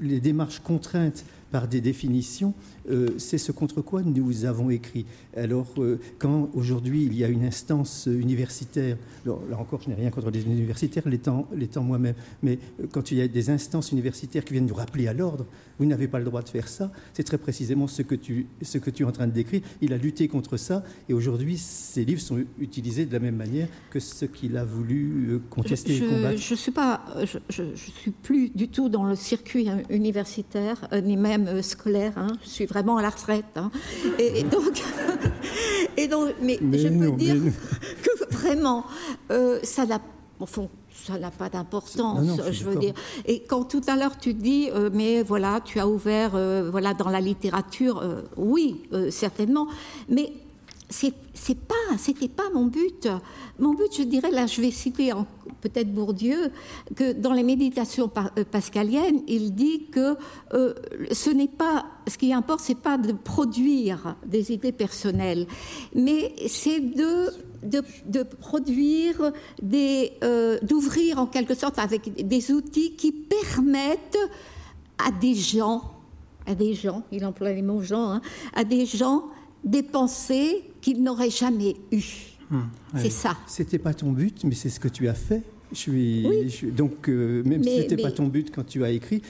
[SPEAKER 7] les démarches contraintes par des définitions, euh, c'est ce contre quoi nous avons écrit. Alors, euh, quand aujourd'hui il y a une instance universitaire, là encore, je n'ai rien contre les universitaires, l'étant moi-même, mais euh, quand il y a des instances universitaires qui viennent nous rappeler à l'ordre, vous n'avez pas le droit de faire ça, c'est très précisément ce que, tu, ce que tu es en train de décrire. Il a lutté contre ça, et aujourd'hui, ces livres sont utilisés de la même manière que ce qu'il a voulu contester
[SPEAKER 6] je,
[SPEAKER 7] et combattre.
[SPEAKER 6] Je ne suis, pas, je, je, suis plus du tout dans le circuit universitaire, ni même euh, scolaire. Hein. Je suis vraiment à la retraite. Hein. Et, donc, et donc, mais, je peux dire que vraiment, euh, ça n'a, ça n'a pas d'importance, je veux dire. Et quand tout à l'heure tu dis, euh, mais voilà, tu as ouvert, voilà, dans la littérature, oui, certainement, mais c'est pas, c'était pas mon but. Mon but, je dirais, là, je vais citer peut-être Bourdieu, que dans les méditations euh, pascaliennes, il dit que euh, ce n'est pas, ce qui importe, c'est pas de produire des idées personnelles, mais c'est de de, produire des, euh, d'ouvrir en quelque sorte avec des outils qui permettent à des gens, à des gens, il emploie les mots gens, hein, à des gens des pensées qu'il n'aurait jamais eues. Hum, c'est ça.
[SPEAKER 7] C'était pas ton but, mais c'est ce que tu as fait. Je suis, donc, euh, même si ce n'était pas ton but quand tu as écrit,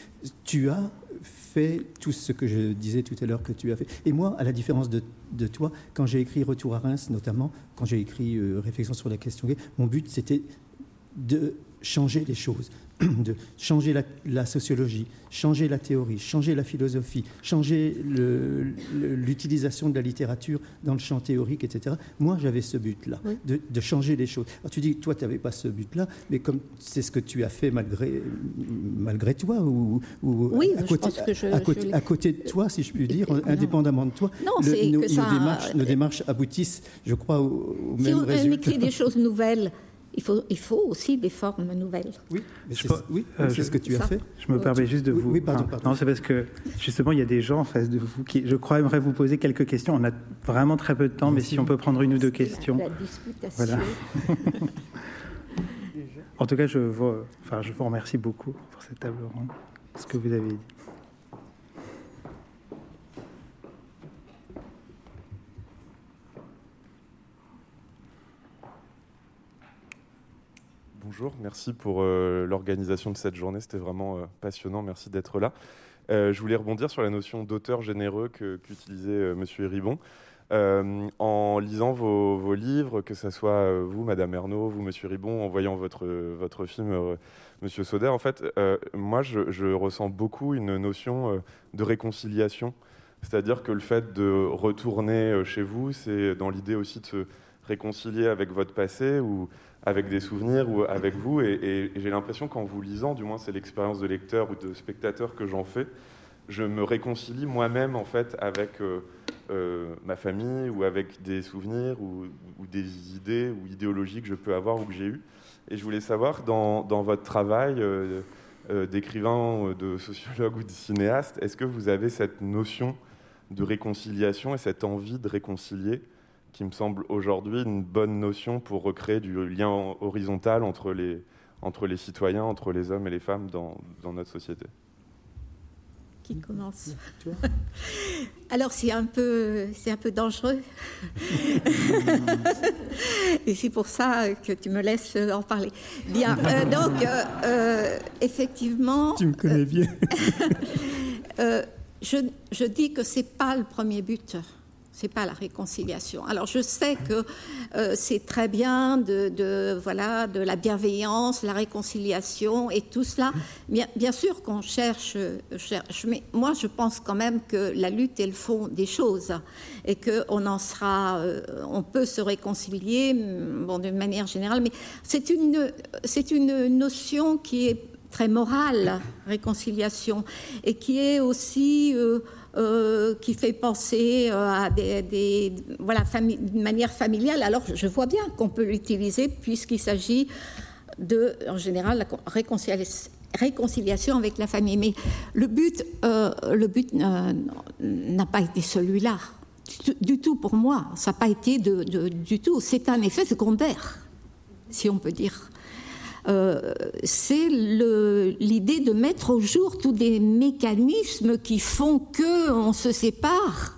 [SPEAKER 7] tu as fait tout ce que je disais tout à l'heure que tu as fait. Et moi, à la différence de, toi, quand j'ai écrit Retour à Reims, notamment, quand j'ai écrit euh, Réflexion sur la question gay, mon but, c'était de changer les choses. De changer la, sociologie, changer la théorie, changer la philosophie, changer l'utilisation de la littérature dans le champ théorique, etc. Moi, j'avais ce but-là, de, changer les choses. Alors tu dis, toi, tu n'avais pas ce but-là, mais comme c'est ce que tu as fait malgré, malgré toi, ou,
[SPEAKER 6] oui,
[SPEAKER 7] à, côté, à, côté, de toi, si je puis dire, indépendamment de toi,
[SPEAKER 6] non, nos,
[SPEAKER 7] démarches, nos, démarches, aboutissent, je crois, au, même résultat. Si
[SPEAKER 6] on écrit des choses nouvelles, il faut, il faut aussi des formes nouvelles.
[SPEAKER 7] Oui, c'est oui, euh, ce que tu as fait.
[SPEAKER 9] Je me permets juste de vous.
[SPEAKER 7] Oui, pardon, pardon.
[SPEAKER 9] Non, c'est parce que justement, il y a des gens en face de vous qui, je crois, aimeraient vous poser quelques questions. On a vraiment très peu de temps, mais si on peut prendre une ou deux questions.
[SPEAKER 6] La, disputation. Voilà.
[SPEAKER 9] en tout cas, je vous, enfin, je vous remercie beaucoup pour cette table ronde, ce que vous avez dit.
[SPEAKER 10] Bonjour, merci pour euh, l'organisation de cette journée, c'était vraiment euh, passionnant, merci d'être là. Euh, je voulais rebondir sur la notion d'auteur généreux qu'utilisait Monsieur Ribon. en lisant vos, livres, que ce soit vous, Madame Ernaud, vous, Monsieur Ribon, en voyant votre, film Monsieur Sauder, en fait, moi, je, je, ressens beaucoup une notion de réconciliation. C'est-à-dire que le fait de retourner chez vous, c'est dans l'idée aussi de se réconcilier avec votre passé ou avec des souvenirs ou avec vous. Et, j'ai l'impression qu'en vous lisant, du moins c'est l'expérience de lecteur ou de spectateur que j'en fais, je me réconcilie moi-même en fait avec euh, euh, ma famille ou avec des souvenirs ou, des idées ou idéologies que je peux avoir ou que j'ai eues. Et je voulais savoir, dans, dans votre travail euh, d'écrivain, de sociologue ou de cinéaste, est-ce que vous avez cette notion de réconciliation et cette envie de réconcilier qui me semble aujourd'hui une bonne notion pour recréer du lien horizontal entre les, entre les citoyens, entre les hommes et les femmes dans, dans notre société.
[SPEAKER 6] qui commence. Alors c'est un peu, c'est un peu dangereux. Et c'est pour ça que tu me laisses en parler. Bien. Euh, donc euh, euh, effectivement.
[SPEAKER 7] Tu me connais bien.
[SPEAKER 6] je, je, dis que c'est pas le premier but c'est pas la réconciliation. Alors je sais que euh, c'est très bien de, voilà de la bienveillance, la réconciliation et tout cela. Bien, sûr qu'on cherche, cherche, mais moi je pense quand même que la lutte est le fond des choses et que on en sera, euh, on peut se réconcilier, bon d'une manière générale, mais c'est une c'est une notion qui est très morale, réconciliation, et qui est aussi euh, euh, qui fait penser euh, à des, voilà, d'une manière familiale. Alors je vois bien qu'on peut l'utiliser puisqu'il s'agit de, en général, la réconciliation avec la famille. Mais le but, euh, but n'a pas été celui-là. Du, tout pour moi, ça n'a pas été de, du tout. C'est un effet secondaire, si on peut dire. Euh, c'est l'idée de mettre au jour tous des mécanismes qui font que on se sépare.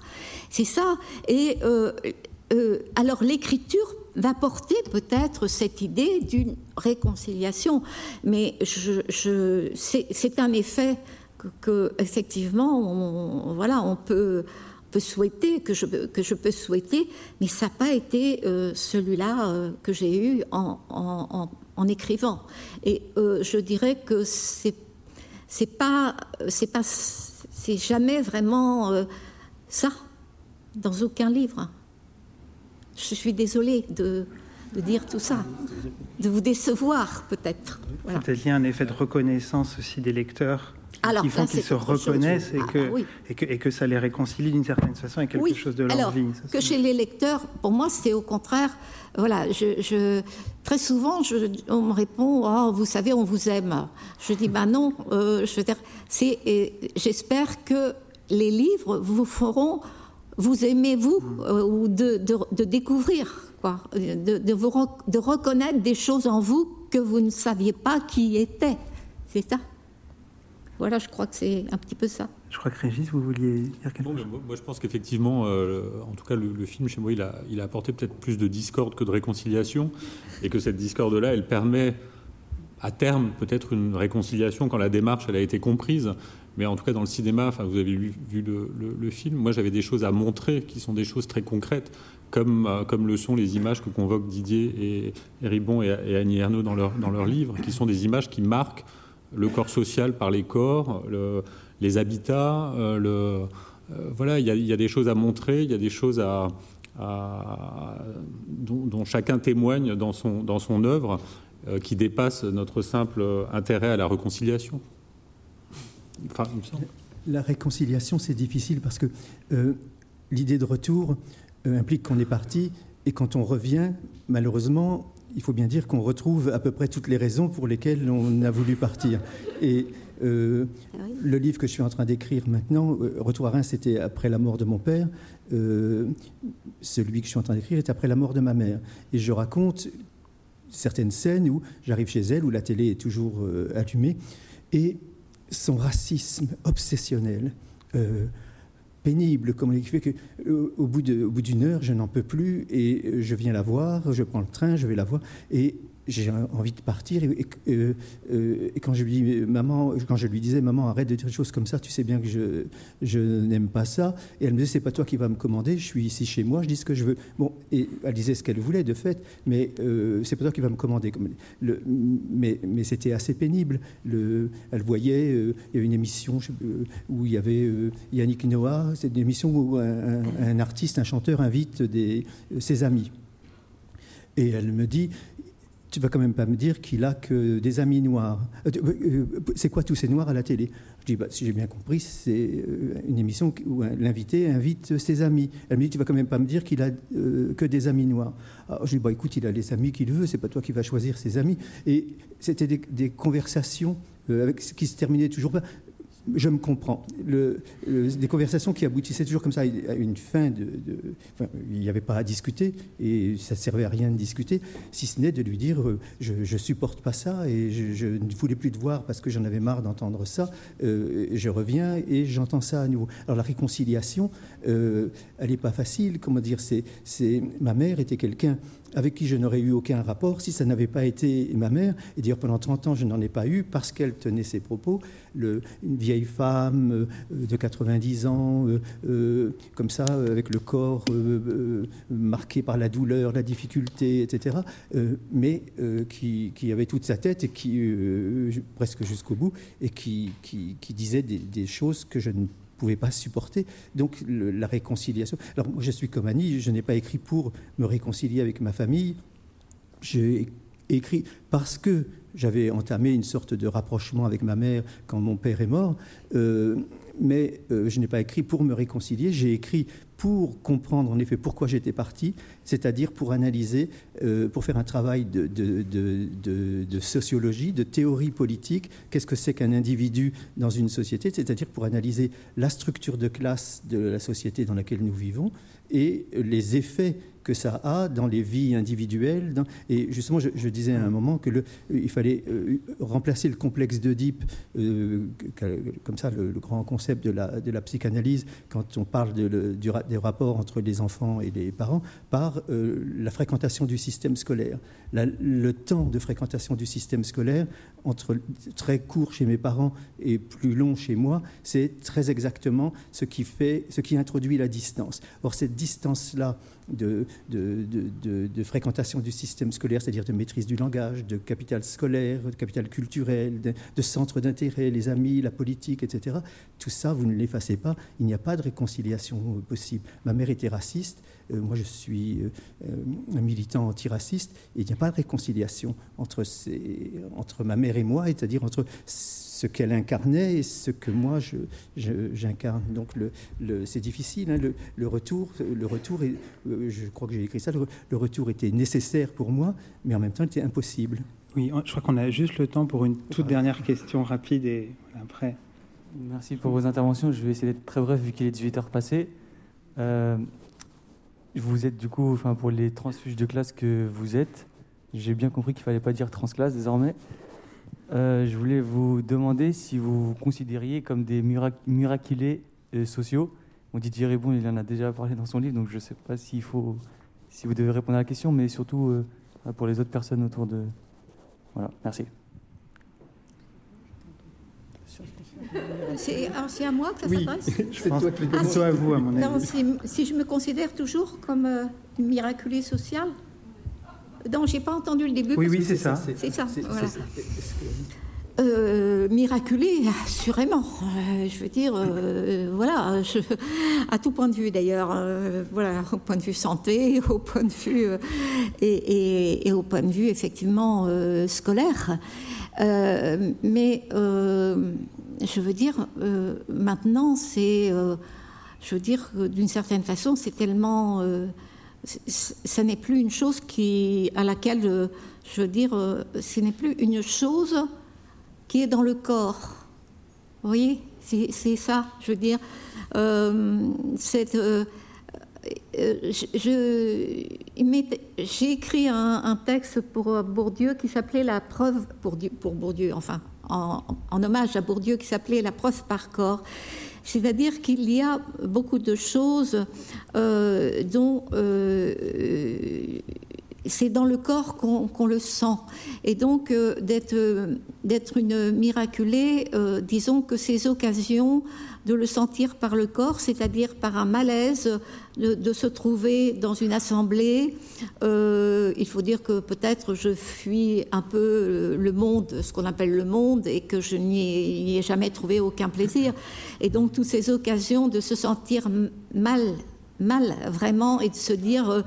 [SPEAKER 6] C'est ça. Et euh, euh, alors l'écriture va porter peut-être cette idée d'une réconciliation, mais c'est un effet que, effectivement, on, voilà, on peut souhaiter, que je, peux souhaiter, mais ça n'a pas été celui-là que j'ai eu en écrivant. Et euh, je dirais que c'est c'est pas c'est pas c'est jamais vraiment euh, ça dans aucun livre. Je suis désolée de, dire tout ça, de vous décevoir peut-être.
[SPEAKER 9] Voilà. Peut-être un effet de reconnaissance aussi des lecteurs qui font qu'ils se reconnaissent et, ah, que, et, que, et, que, ça les réconcilie d'une certaine façon avec quelque chose de leur
[SPEAKER 6] Alors,
[SPEAKER 9] vie.
[SPEAKER 6] que chez les lecteurs, pour moi, c'est au contraire. Voilà, je, très souvent, je, on me répond oh, Vous savez, on vous aime. Je dis Bah non, euh, je veux dire, j'espère que les livres vous feront vous aimer, vous, euh, ou de, de, découvrir, quoi, de, de, vous de reconnaître des choses en vous que vous ne saviez pas qui étaient. C'est ça? Voilà, je crois que c'est un petit peu ça.
[SPEAKER 9] Je crois que Régis, vous vouliez dire quelque chose
[SPEAKER 5] Moi, je pense qu'effectivement, euh, en tout cas, le, film, chez moi, il a, il a apporté peut-être plus de discorde que de réconciliation, et que cette discorde-là, elle permet à terme peut-être une réconciliation quand la démarche elle a été comprise. Mais en tout cas, dans le cinéma, enfin, vous avez vu, le, film, moi j'avais des choses à montrer qui sont des choses très concrètes, comme, euh, comme le sont les images que convoquent Didier et, Ribon et, et, Annie Ernaux dans leur, dans leur livre, qui sont des images qui marquent le corps social par les corps, les habitats. Euh, euh, voilà, il y, a des choses à montrer, il y a des choses à, dont, chacun témoigne dans son, œuvre euh, qui dépassent notre simple intérêt à la réconciliation.
[SPEAKER 7] La réconciliation, c'est difficile parce que l'idée de retour implique qu'on est parti et quand on revient, malheureusement, il faut bien dire qu'on retrouve à peu près toutes les raisons pour lesquelles on a voulu partir. Et euh, ah le livre que je suis en train d'écrire maintenant, euh, Retour à Reims, c'était après la mort de mon père. Euh, celui que je suis en train d'écrire est après la mort de ma mère. Et je raconte certaines scènes où j'arrive chez elle, où la télé est toujours allumée, et son racisme obsessionnel pénible, comme il fait que euh, au bout d'une heure, je n'en peux plus et euh, je viens la voir, je prends le train, je vais la voir et j'ai envie de partir. Et, euh, quand, je lui, maman, quand je lui disais, maman, arrête de dire des choses comme ça, tu sais bien que je, je n'aime pas ça. Et elle me disait, c'est pas toi qui vas me commander, je suis ici chez moi, je dis ce que je veux. Bon, et elle disait ce qu'elle voulait, de fait, mais euh, c'est pas toi qui vas me commander. Mais, mais c'était assez pénible. Le, elle voyait, euh, il y avait une émission où il y avait Yannick Noah, c'est une émission où un, artiste, un chanteur invite ses amis. Et elle me dit, tu vas quand même pas me dire qu'il a que des amis noirs. Euh, euh, c'est quoi tous ces noirs à la télé? Je dis, bah, si j'ai bien compris, c'est euh, une émission où l'invité invite ses amis. Elle me dit, tu vas quand même pas me dire qu'il a que des amis noirs. Alors, je dis, bah, écoute, il a les amis qu'il veut, c'est pas toi qui vas choisir ses amis. Et c'était des, conversations qui se terminaient toujours pas. Je me comprends. Le, des conversations qui aboutissaient toujours comme ça à une fin de. il n'y avait pas à discuter et ça ne servait à rien de discuter, si ce n'est de lui dire euh, je ne supporte pas ça et je, ne voulais plus te voir parce que j'en avais marre d'entendre ça. Euh, je reviens et j'entends ça à nouveau. Alors la réconciliation, euh, elle n'est pas facile. Comment dire c'est, Ma mère était quelqu'un avec qui je n'aurais eu aucun rapport si ça n'avait pas été ma mère. Et dire pendant 30 ans, je n'en ai pas eu parce qu'elle tenait ses propos. Une vieille femme euh, de 90 ans, euh, euh, comme ça, avec le corps marqué par la douleur, la difficulté, etc., mais qui, avait toute sa tête et qui, presque jusqu'au bout, et qui, disait des choses que je ne pouvais pas supporter. Donc la réconciliation. Alors je suis comme Annie, je n'ai pas écrit pour me réconcilier avec ma famille. J'ai écrit parce que j'avais entamé une sorte de rapprochement avec ma mère quand mon père est mort, euh, mais euh, je n'ai pas écrit pour me réconcilier, j'ai écrit pour comprendre en effet pourquoi j'étais parti, c'est-à-dire pour analyser, euh, pour faire un travail de, de, sociologie, de théorie politique, qu'est-ce que c'est qu'un individu dans une société, c'est-à-dire pour analyser la structure de classe de la société dans laquelle nous vivons et les effets que ça a dans les vies individuelles. et justement, je, disais à un moment que le, il fallait euh, remplacer le complexe d'Oedipe, euh, comme ça, le, grand concept de la, de la psychanalyse, quand on parle des rapports entre les enfants et les parents, par euh, la fréquentation du système scolaire. le temps de fréquentation du système scolaire, entre très court chez mes parents et plus long chez moi, c'est très exactement ce qui fait, ce qui introduit la distance. Or, cette distance-là, de, fréquentation du système scolaire, c'est-à-dire de maîtrise du langage, de capital scolaire, de capital culturel, de, centre d'intérêt, les amis, la politique, etc. Tout ça, vous ne l'effacez pas. Il n'y a pas de réconciliation possible. Ma mère était raciste. Euh, moi, je suis euh, un militant antiraciste. Et il n'y a pas de réconciliation entre, entre ma mère et moi, c'est-à-dire entre ce qu'elle incarnait et ce que moi j'incarne. Donc le, c'est difficile. Hein, le, retour, le retour est, euh, je crois que j'ai écrit ça. Le, retour était nécessaire pour moi, mais en même temps, il était impossible.
[SPEAKER 9] Oui, je crois qu'on a juste le temps pour une toute dernière question rapide et après.
[SPEAKER 11] Merci pour vos interventions. Je vais essayer d'être très bref vu qu'il est 18 heures passées. Euh, vous êtes du coup, enfin pour les transfuges de classe que vous êtes, j'ai bien compris qu'il fallait pas dire transclasse désormais. Euh, je voulais vous demander si vous vous considériez comme des miraculés euh, sociaux. On dit Thierry Bon, il en a déjà parlé dans son livre, donc je ne sais pas s'il faut, si vous devez répondre à la question, mais surtout euh, pour les autres personnes autour de. Voilà, merci.
[SPEAKER 6] C'est à moi que ça
[SPEAKER 9] oui,
[SPEAKER 6] s'adresse?
[SPEAKER 9] C'est toi plutôt à vous, à mon avis.
[SPEAKER 6] si je me considère toujours comme une miraculée sociale, non, j'ai pas entendu le début.
[SPEAKER 9] Oui, oui, c'est ça.
[SPEAKER 6] C'est ça. Voilà. Euh, miraculé, assurément. Euh, je veux dire, euh, voilà, à tout point de vue d'ailleurs, voilà, au point de vue santé, au point de vue et, au point de vue effectivement scolaire. mais je veux dire, maintenant, c'est, je veux dire, d'une certaine façon, c'est tellement ce n'est plus une chose qui, à laquelle, euh, je veux dire, euh, ce n'est plus une chose qui est dans le corps. Vous voyez C'est ça, je veux dire. Euh, j'ai écrit un, texte pour Bourdieu qui s'appelait La preuve, pour, pour Bourdieu, enfin, en, en, hommage à Bourdieu, qui s'appelait La preuve par corps. C'est-à-dire qu'il y a beaucoup de choses euh, dont euh, c'est dans le corps qu'on le sent. Et donc euh, d'être une miraculée, disons que ces occasions de le sentir par le corps, c'est-à-dire par un malaise de, se trouver dans une assemblée. Euh, il faut dire que peut-être je fuis un peu le monde, ce qu'on appelle le monde, et que je n'y ai, jamais trouvé aucun plaisir. Et donc toutes ces occasions de se sentir mal, mal vraiment, et de se dire, euh,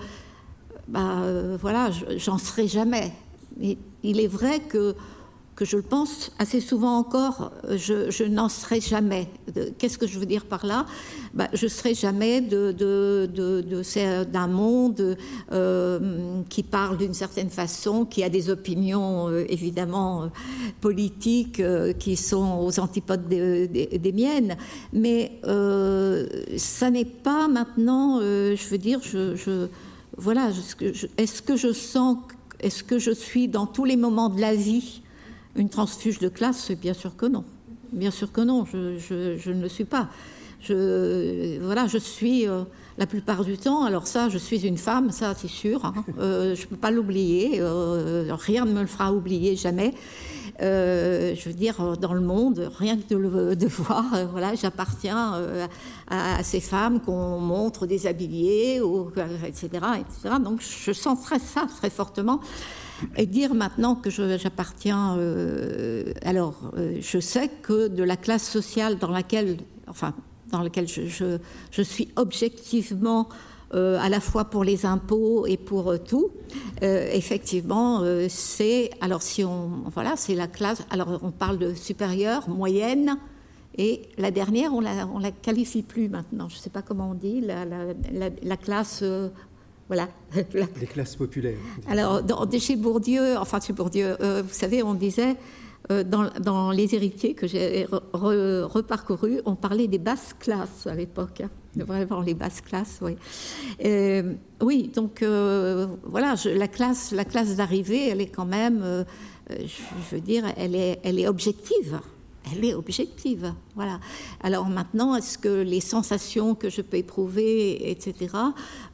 [SPEAKER 6] bah euh, voilà, j'en serai jamais. il est vrai que que je le pense assez souvent encore, je, n'en serai jamais. Qu'est-ce que je veux dire par là? Bah, Je ne serai jamais d'un de, de, monde euh, qui parle d'une certaine façon, qui a des opinions euh, évidemment euh, politiques qui sont aux antipodes des, miennes. Mais ça n'est pas maintenant, je veux dire, voilà, est-ce que je sens, est-ce que je suis dans tous les moments de la vie une transfuge de classe, bien sûr que non. Bien sûr que non, je, ne le suis pas. Je, voilà, je suis euh, la plupart du temps, alors ça, je suis une femme, ça c'est sûr, hein. euh, je ne peux pas l'oublier, euh, rien ne me le fera oublier jamais. je veux dire, dans le monde, rien que de le de voir, voilà, j'appartiens à, ces femmes qu'on montre déshabillées, ou, etc., etc. Donc je sens très ça très fortement. Et dire maintenant que j'appartiens, euh, alors euh, je sais que de la classe sociale dans laquelle, enfin, dans laquelle je, je, suis objectivement euh, à la fois pour les impôts et pour tout, effectivement, c'est, alors si on, voilà, c'est la classe, alors on parle de supérieure, moyenne, et la dernière, on la, on la qualifie plus maintenant. Je ne sais pas comment on dit, la, la, la classe voilà.
[SPEAKER 7] Les classes populaires.
[SPEAKER 6] Alors, dans, chez Bourdieu, enfin chez Bourdieu, euh, vous savez, on disait, euh, dans, Les héritiers que j'ai reparcouru, on parlait des basses classes à l'époque. Hein. Vraiment les basses classes, oui. Euh, oui, donc voilà, la classe, la classe d'arrivée, elle est quand même, je, veux dire, elle est, elle est objective elle est objective. Alors maintenant, est-ce que les sensations que je peux éprouver, etc.,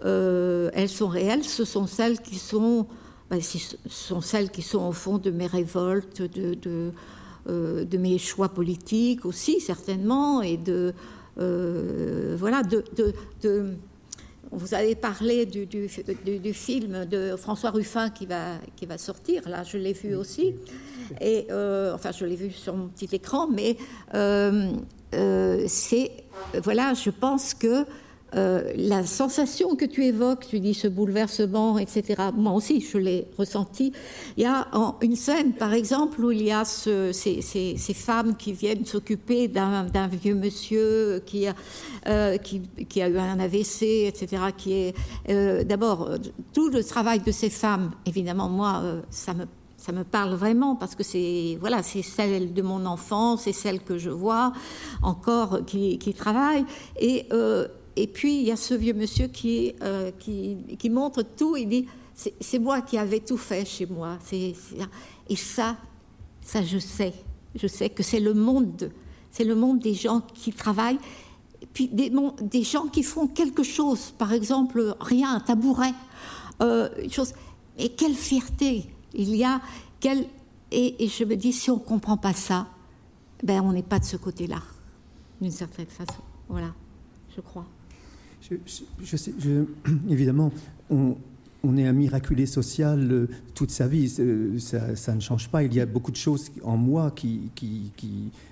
[SPEAKER 6] euh, elles sont réelles? Ce sont celles qui sont, ben, sont celles qui sont au fond de mes révoltes, de, de, euh, mes choix politiques aussi certainement, et de euh, voilà de, de vous avez parlé du, film de François Ruffin qui va, qui va sortir, là je l'ai vu aussi, et euh, enfin je l'ai vu sur mon petit écran, mais euh, euh, c'est, voilà, je pense que euh, la sensation que tu évoques, tu dis ce bouleversement, etc. Moi aussi, je l'ai ressenti. Il y a une scène, par exemple, où il y a ces, femmes qui viennent s'occuper d'un vieux monsieur qui a, euh, eu un AVC, etc. Qui est euh, d'abord tout le travail de ces femmes. Évidemment, moi, ça me parle vraiment parce que c'est voilà, celle de mon enfance, c'est celle que je vois encore qui, qui travaille et et puis, il y a ce vieux monsieur qui, euh, qui, montre tout. Il dit C'est moi qui avais tout fait chez moi. Et ça, ça, je sais. Je sais que c'est le monde. C'est le monde des gens qui travaillent. Puis des, des, gens qui font quelque chose. Par exemple, rien, un tabouret. Euh. Et quelle fierté il y a. Et, et je me dis Si on ne comprend pas ça, ben, on n'est pas de ce côté-là, d'une certaine façon. Voilà, je crois.
[SPEAKER 7] Je, sais, évidemment, on, est un miraculé social euh, toute sa vie, euh, ça, ne change pas. Il y a beaucoup de choses en moi qui,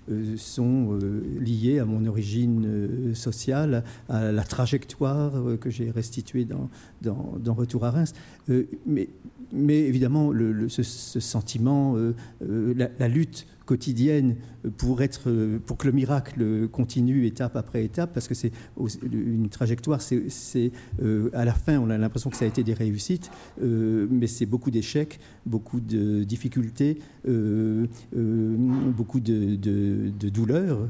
[SPEAKER 7] euh, sont liées à mon origine sociale, à la trajectoire que j'ai restituée dans, Retour à Reims. mais, évidemment, ce, sentiment, la, lutte quotidienne pour, être, pour que le miracle continue étape après étape, parce que c'est une trajectoire, c'est euh, à la fin, on a l'impression que ça a été des réussites, euh, mais c'est beaucoup d'échecs, beaucoup de difficultés, euh, beaucoup de, de douleurs.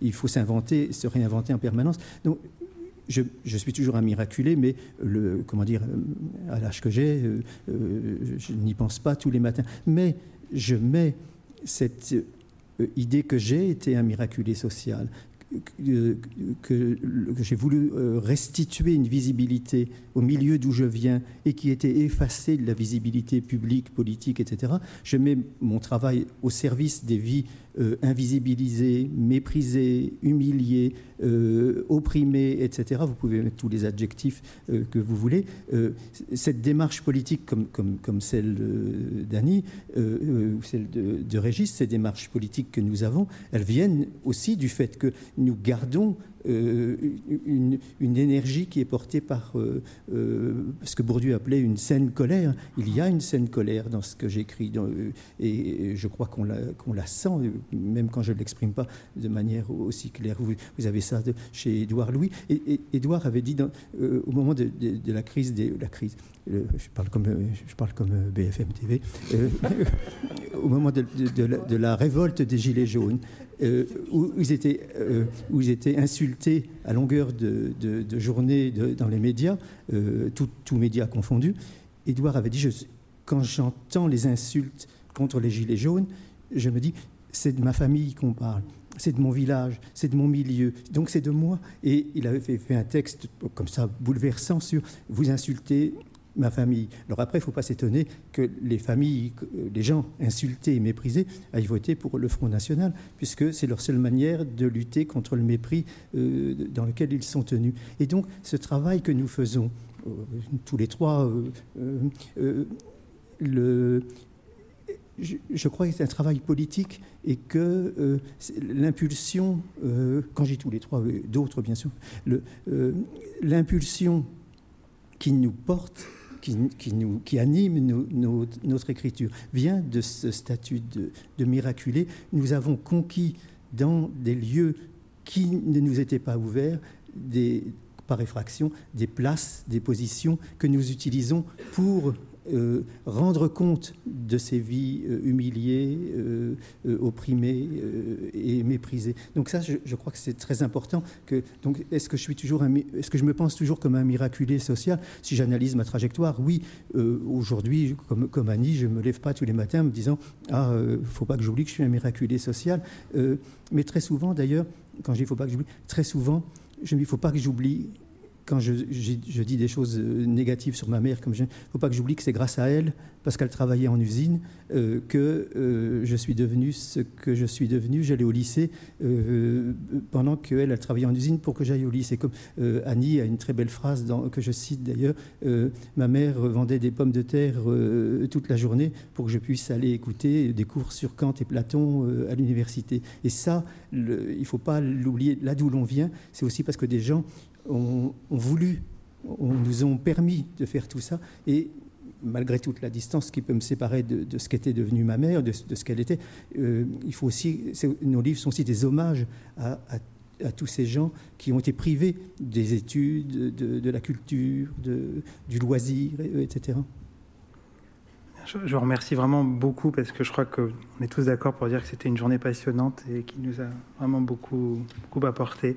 [SPEAKER 7] il faut s'inventer, se réinventer en permanence. Donc, je, je, suis toujours un miraculé, mais le, comment dire, à l'âge que j'ai, je n'y pense pas tous les matins. Mais je mets cette euh, idée que j'ai été un miraculé social, que, j'ai voulu euh, restituer une visibilité au milieu d'où je viens et qui était effacée de la visibilité publique, politique, etc. Je mets mon travail au service des vies euh, invisibilisés, méprisés, humiliés, euh, opprimés, etc. Vous pouvez mettre tous les adjectifs euh, que vous voulez. cette démarche politique comme, comme, comme celle d'Annie ou celle de, de, Régis, ces démarches politiques que nous avons, elles viennent aussi du fait que nous gardons une, une, énergie qui est portée par ce que Bourdieu appelait une saine colère. Il y a une saine colère dans ce que j'écris, et je crois qu'on la, sent, même quand je ne l'exprime pas de manière aussi claire. Vous, avez ça chez Édouard Louis. Et, Édouard avait dit au moment de, la crise, des, la crise je parle comme, je parle comme BFM TV, au moment de, la, révolte des Gilets jaunes, euh, où, ils étaient, euh, où ils étaient insultés à longueur de, journée dans les médias, euh, tous médias confondus. Édouard avait dit, je, quand j'entends les insultes contre les Gilets jaunes, je me dis, c'est de ma famille qu'on parle c'est de mon village, c'est de mon milieu, donc c'est de moi. Et il avait fait, un texte comme ça bouleversant sur vous insultez ma famille. Alors après, il ne faut pas s'étonner que les familles, les gens insultés et méprisés aillent voter pour le Front National, puisque c'est leur seule manière de lutter contre le mépris euh, dans lequel ils sont tenus. Et donc, ce travail que nous faisons, euh, tous les trois, euh, je, crois que c'est un travail politique et que l'impulsion, quand j'ai tous les trois, d'autres bien sûr, l'impulsion qui nous porte qui, anime notre écriture vient de ce statut de, miraculé. Nous avons conquis dans des lieux qui ne nous étaient pas ouverts, par effraction, des places, des positions que nous utilisons pour euh, rendre compte de ces vies euh, humiliées, euh, opprimées et méprisées. Donc ça, je, crois que c'est très important. Donc, est-ce que je suis toujours, est-ce que je me pense toujours comme un miraculé social? Si j'analyse ma trajectoire, oui. aujourd'hui, comme, comme Annie, je me lève pas tous les matins en me disant ah, faut pas que j'oublie que je suis un miraculé social. mais très souvent, d'ailleurs, quand je dis faut pas que j'oublie, très souvent, je me dis faut pas que j'oublie quand je, dis des choses euh, négatives sur ma mère, comme je, faut pas que j'oublie que c'est grâce à elle, parce qu'elle travaillait en usine, euh, que euh, je suis devenu ce que je suis devenu. J'allais au lycée pendant qu'elle, elle travaillait en usine pour que j'aille au lycée. Comme Annie a une très belle phrase que je cite d'ailleurs Ma mère vendait des pommes de terre toute la journée pour que je puisse aller écouter des cours sur Kant et Platon à l'université. Et ça, il ne faut pas l'oublier. Là d'où l'on vient, c'est aussi parce que des gens ont, voulu, nous ont permis de faire tout ça. Et malgré toute la distance qui peut me séparer de, ce qu'était devenue ma mère, de, ce qu'elle était, euh, il faut aussi, nos livres sont aussi des hommages à, tous ces gens qui ont été privés des études, de, la culture, du loisir, etc.
[SPEAKER 9] Je, vous remercie vraiment beaucoup parce que je crois qu'on est tous d'accord pour dire que c'était une journée passionnante et qui nous a vraiment beaucoup, beaucoup apporté.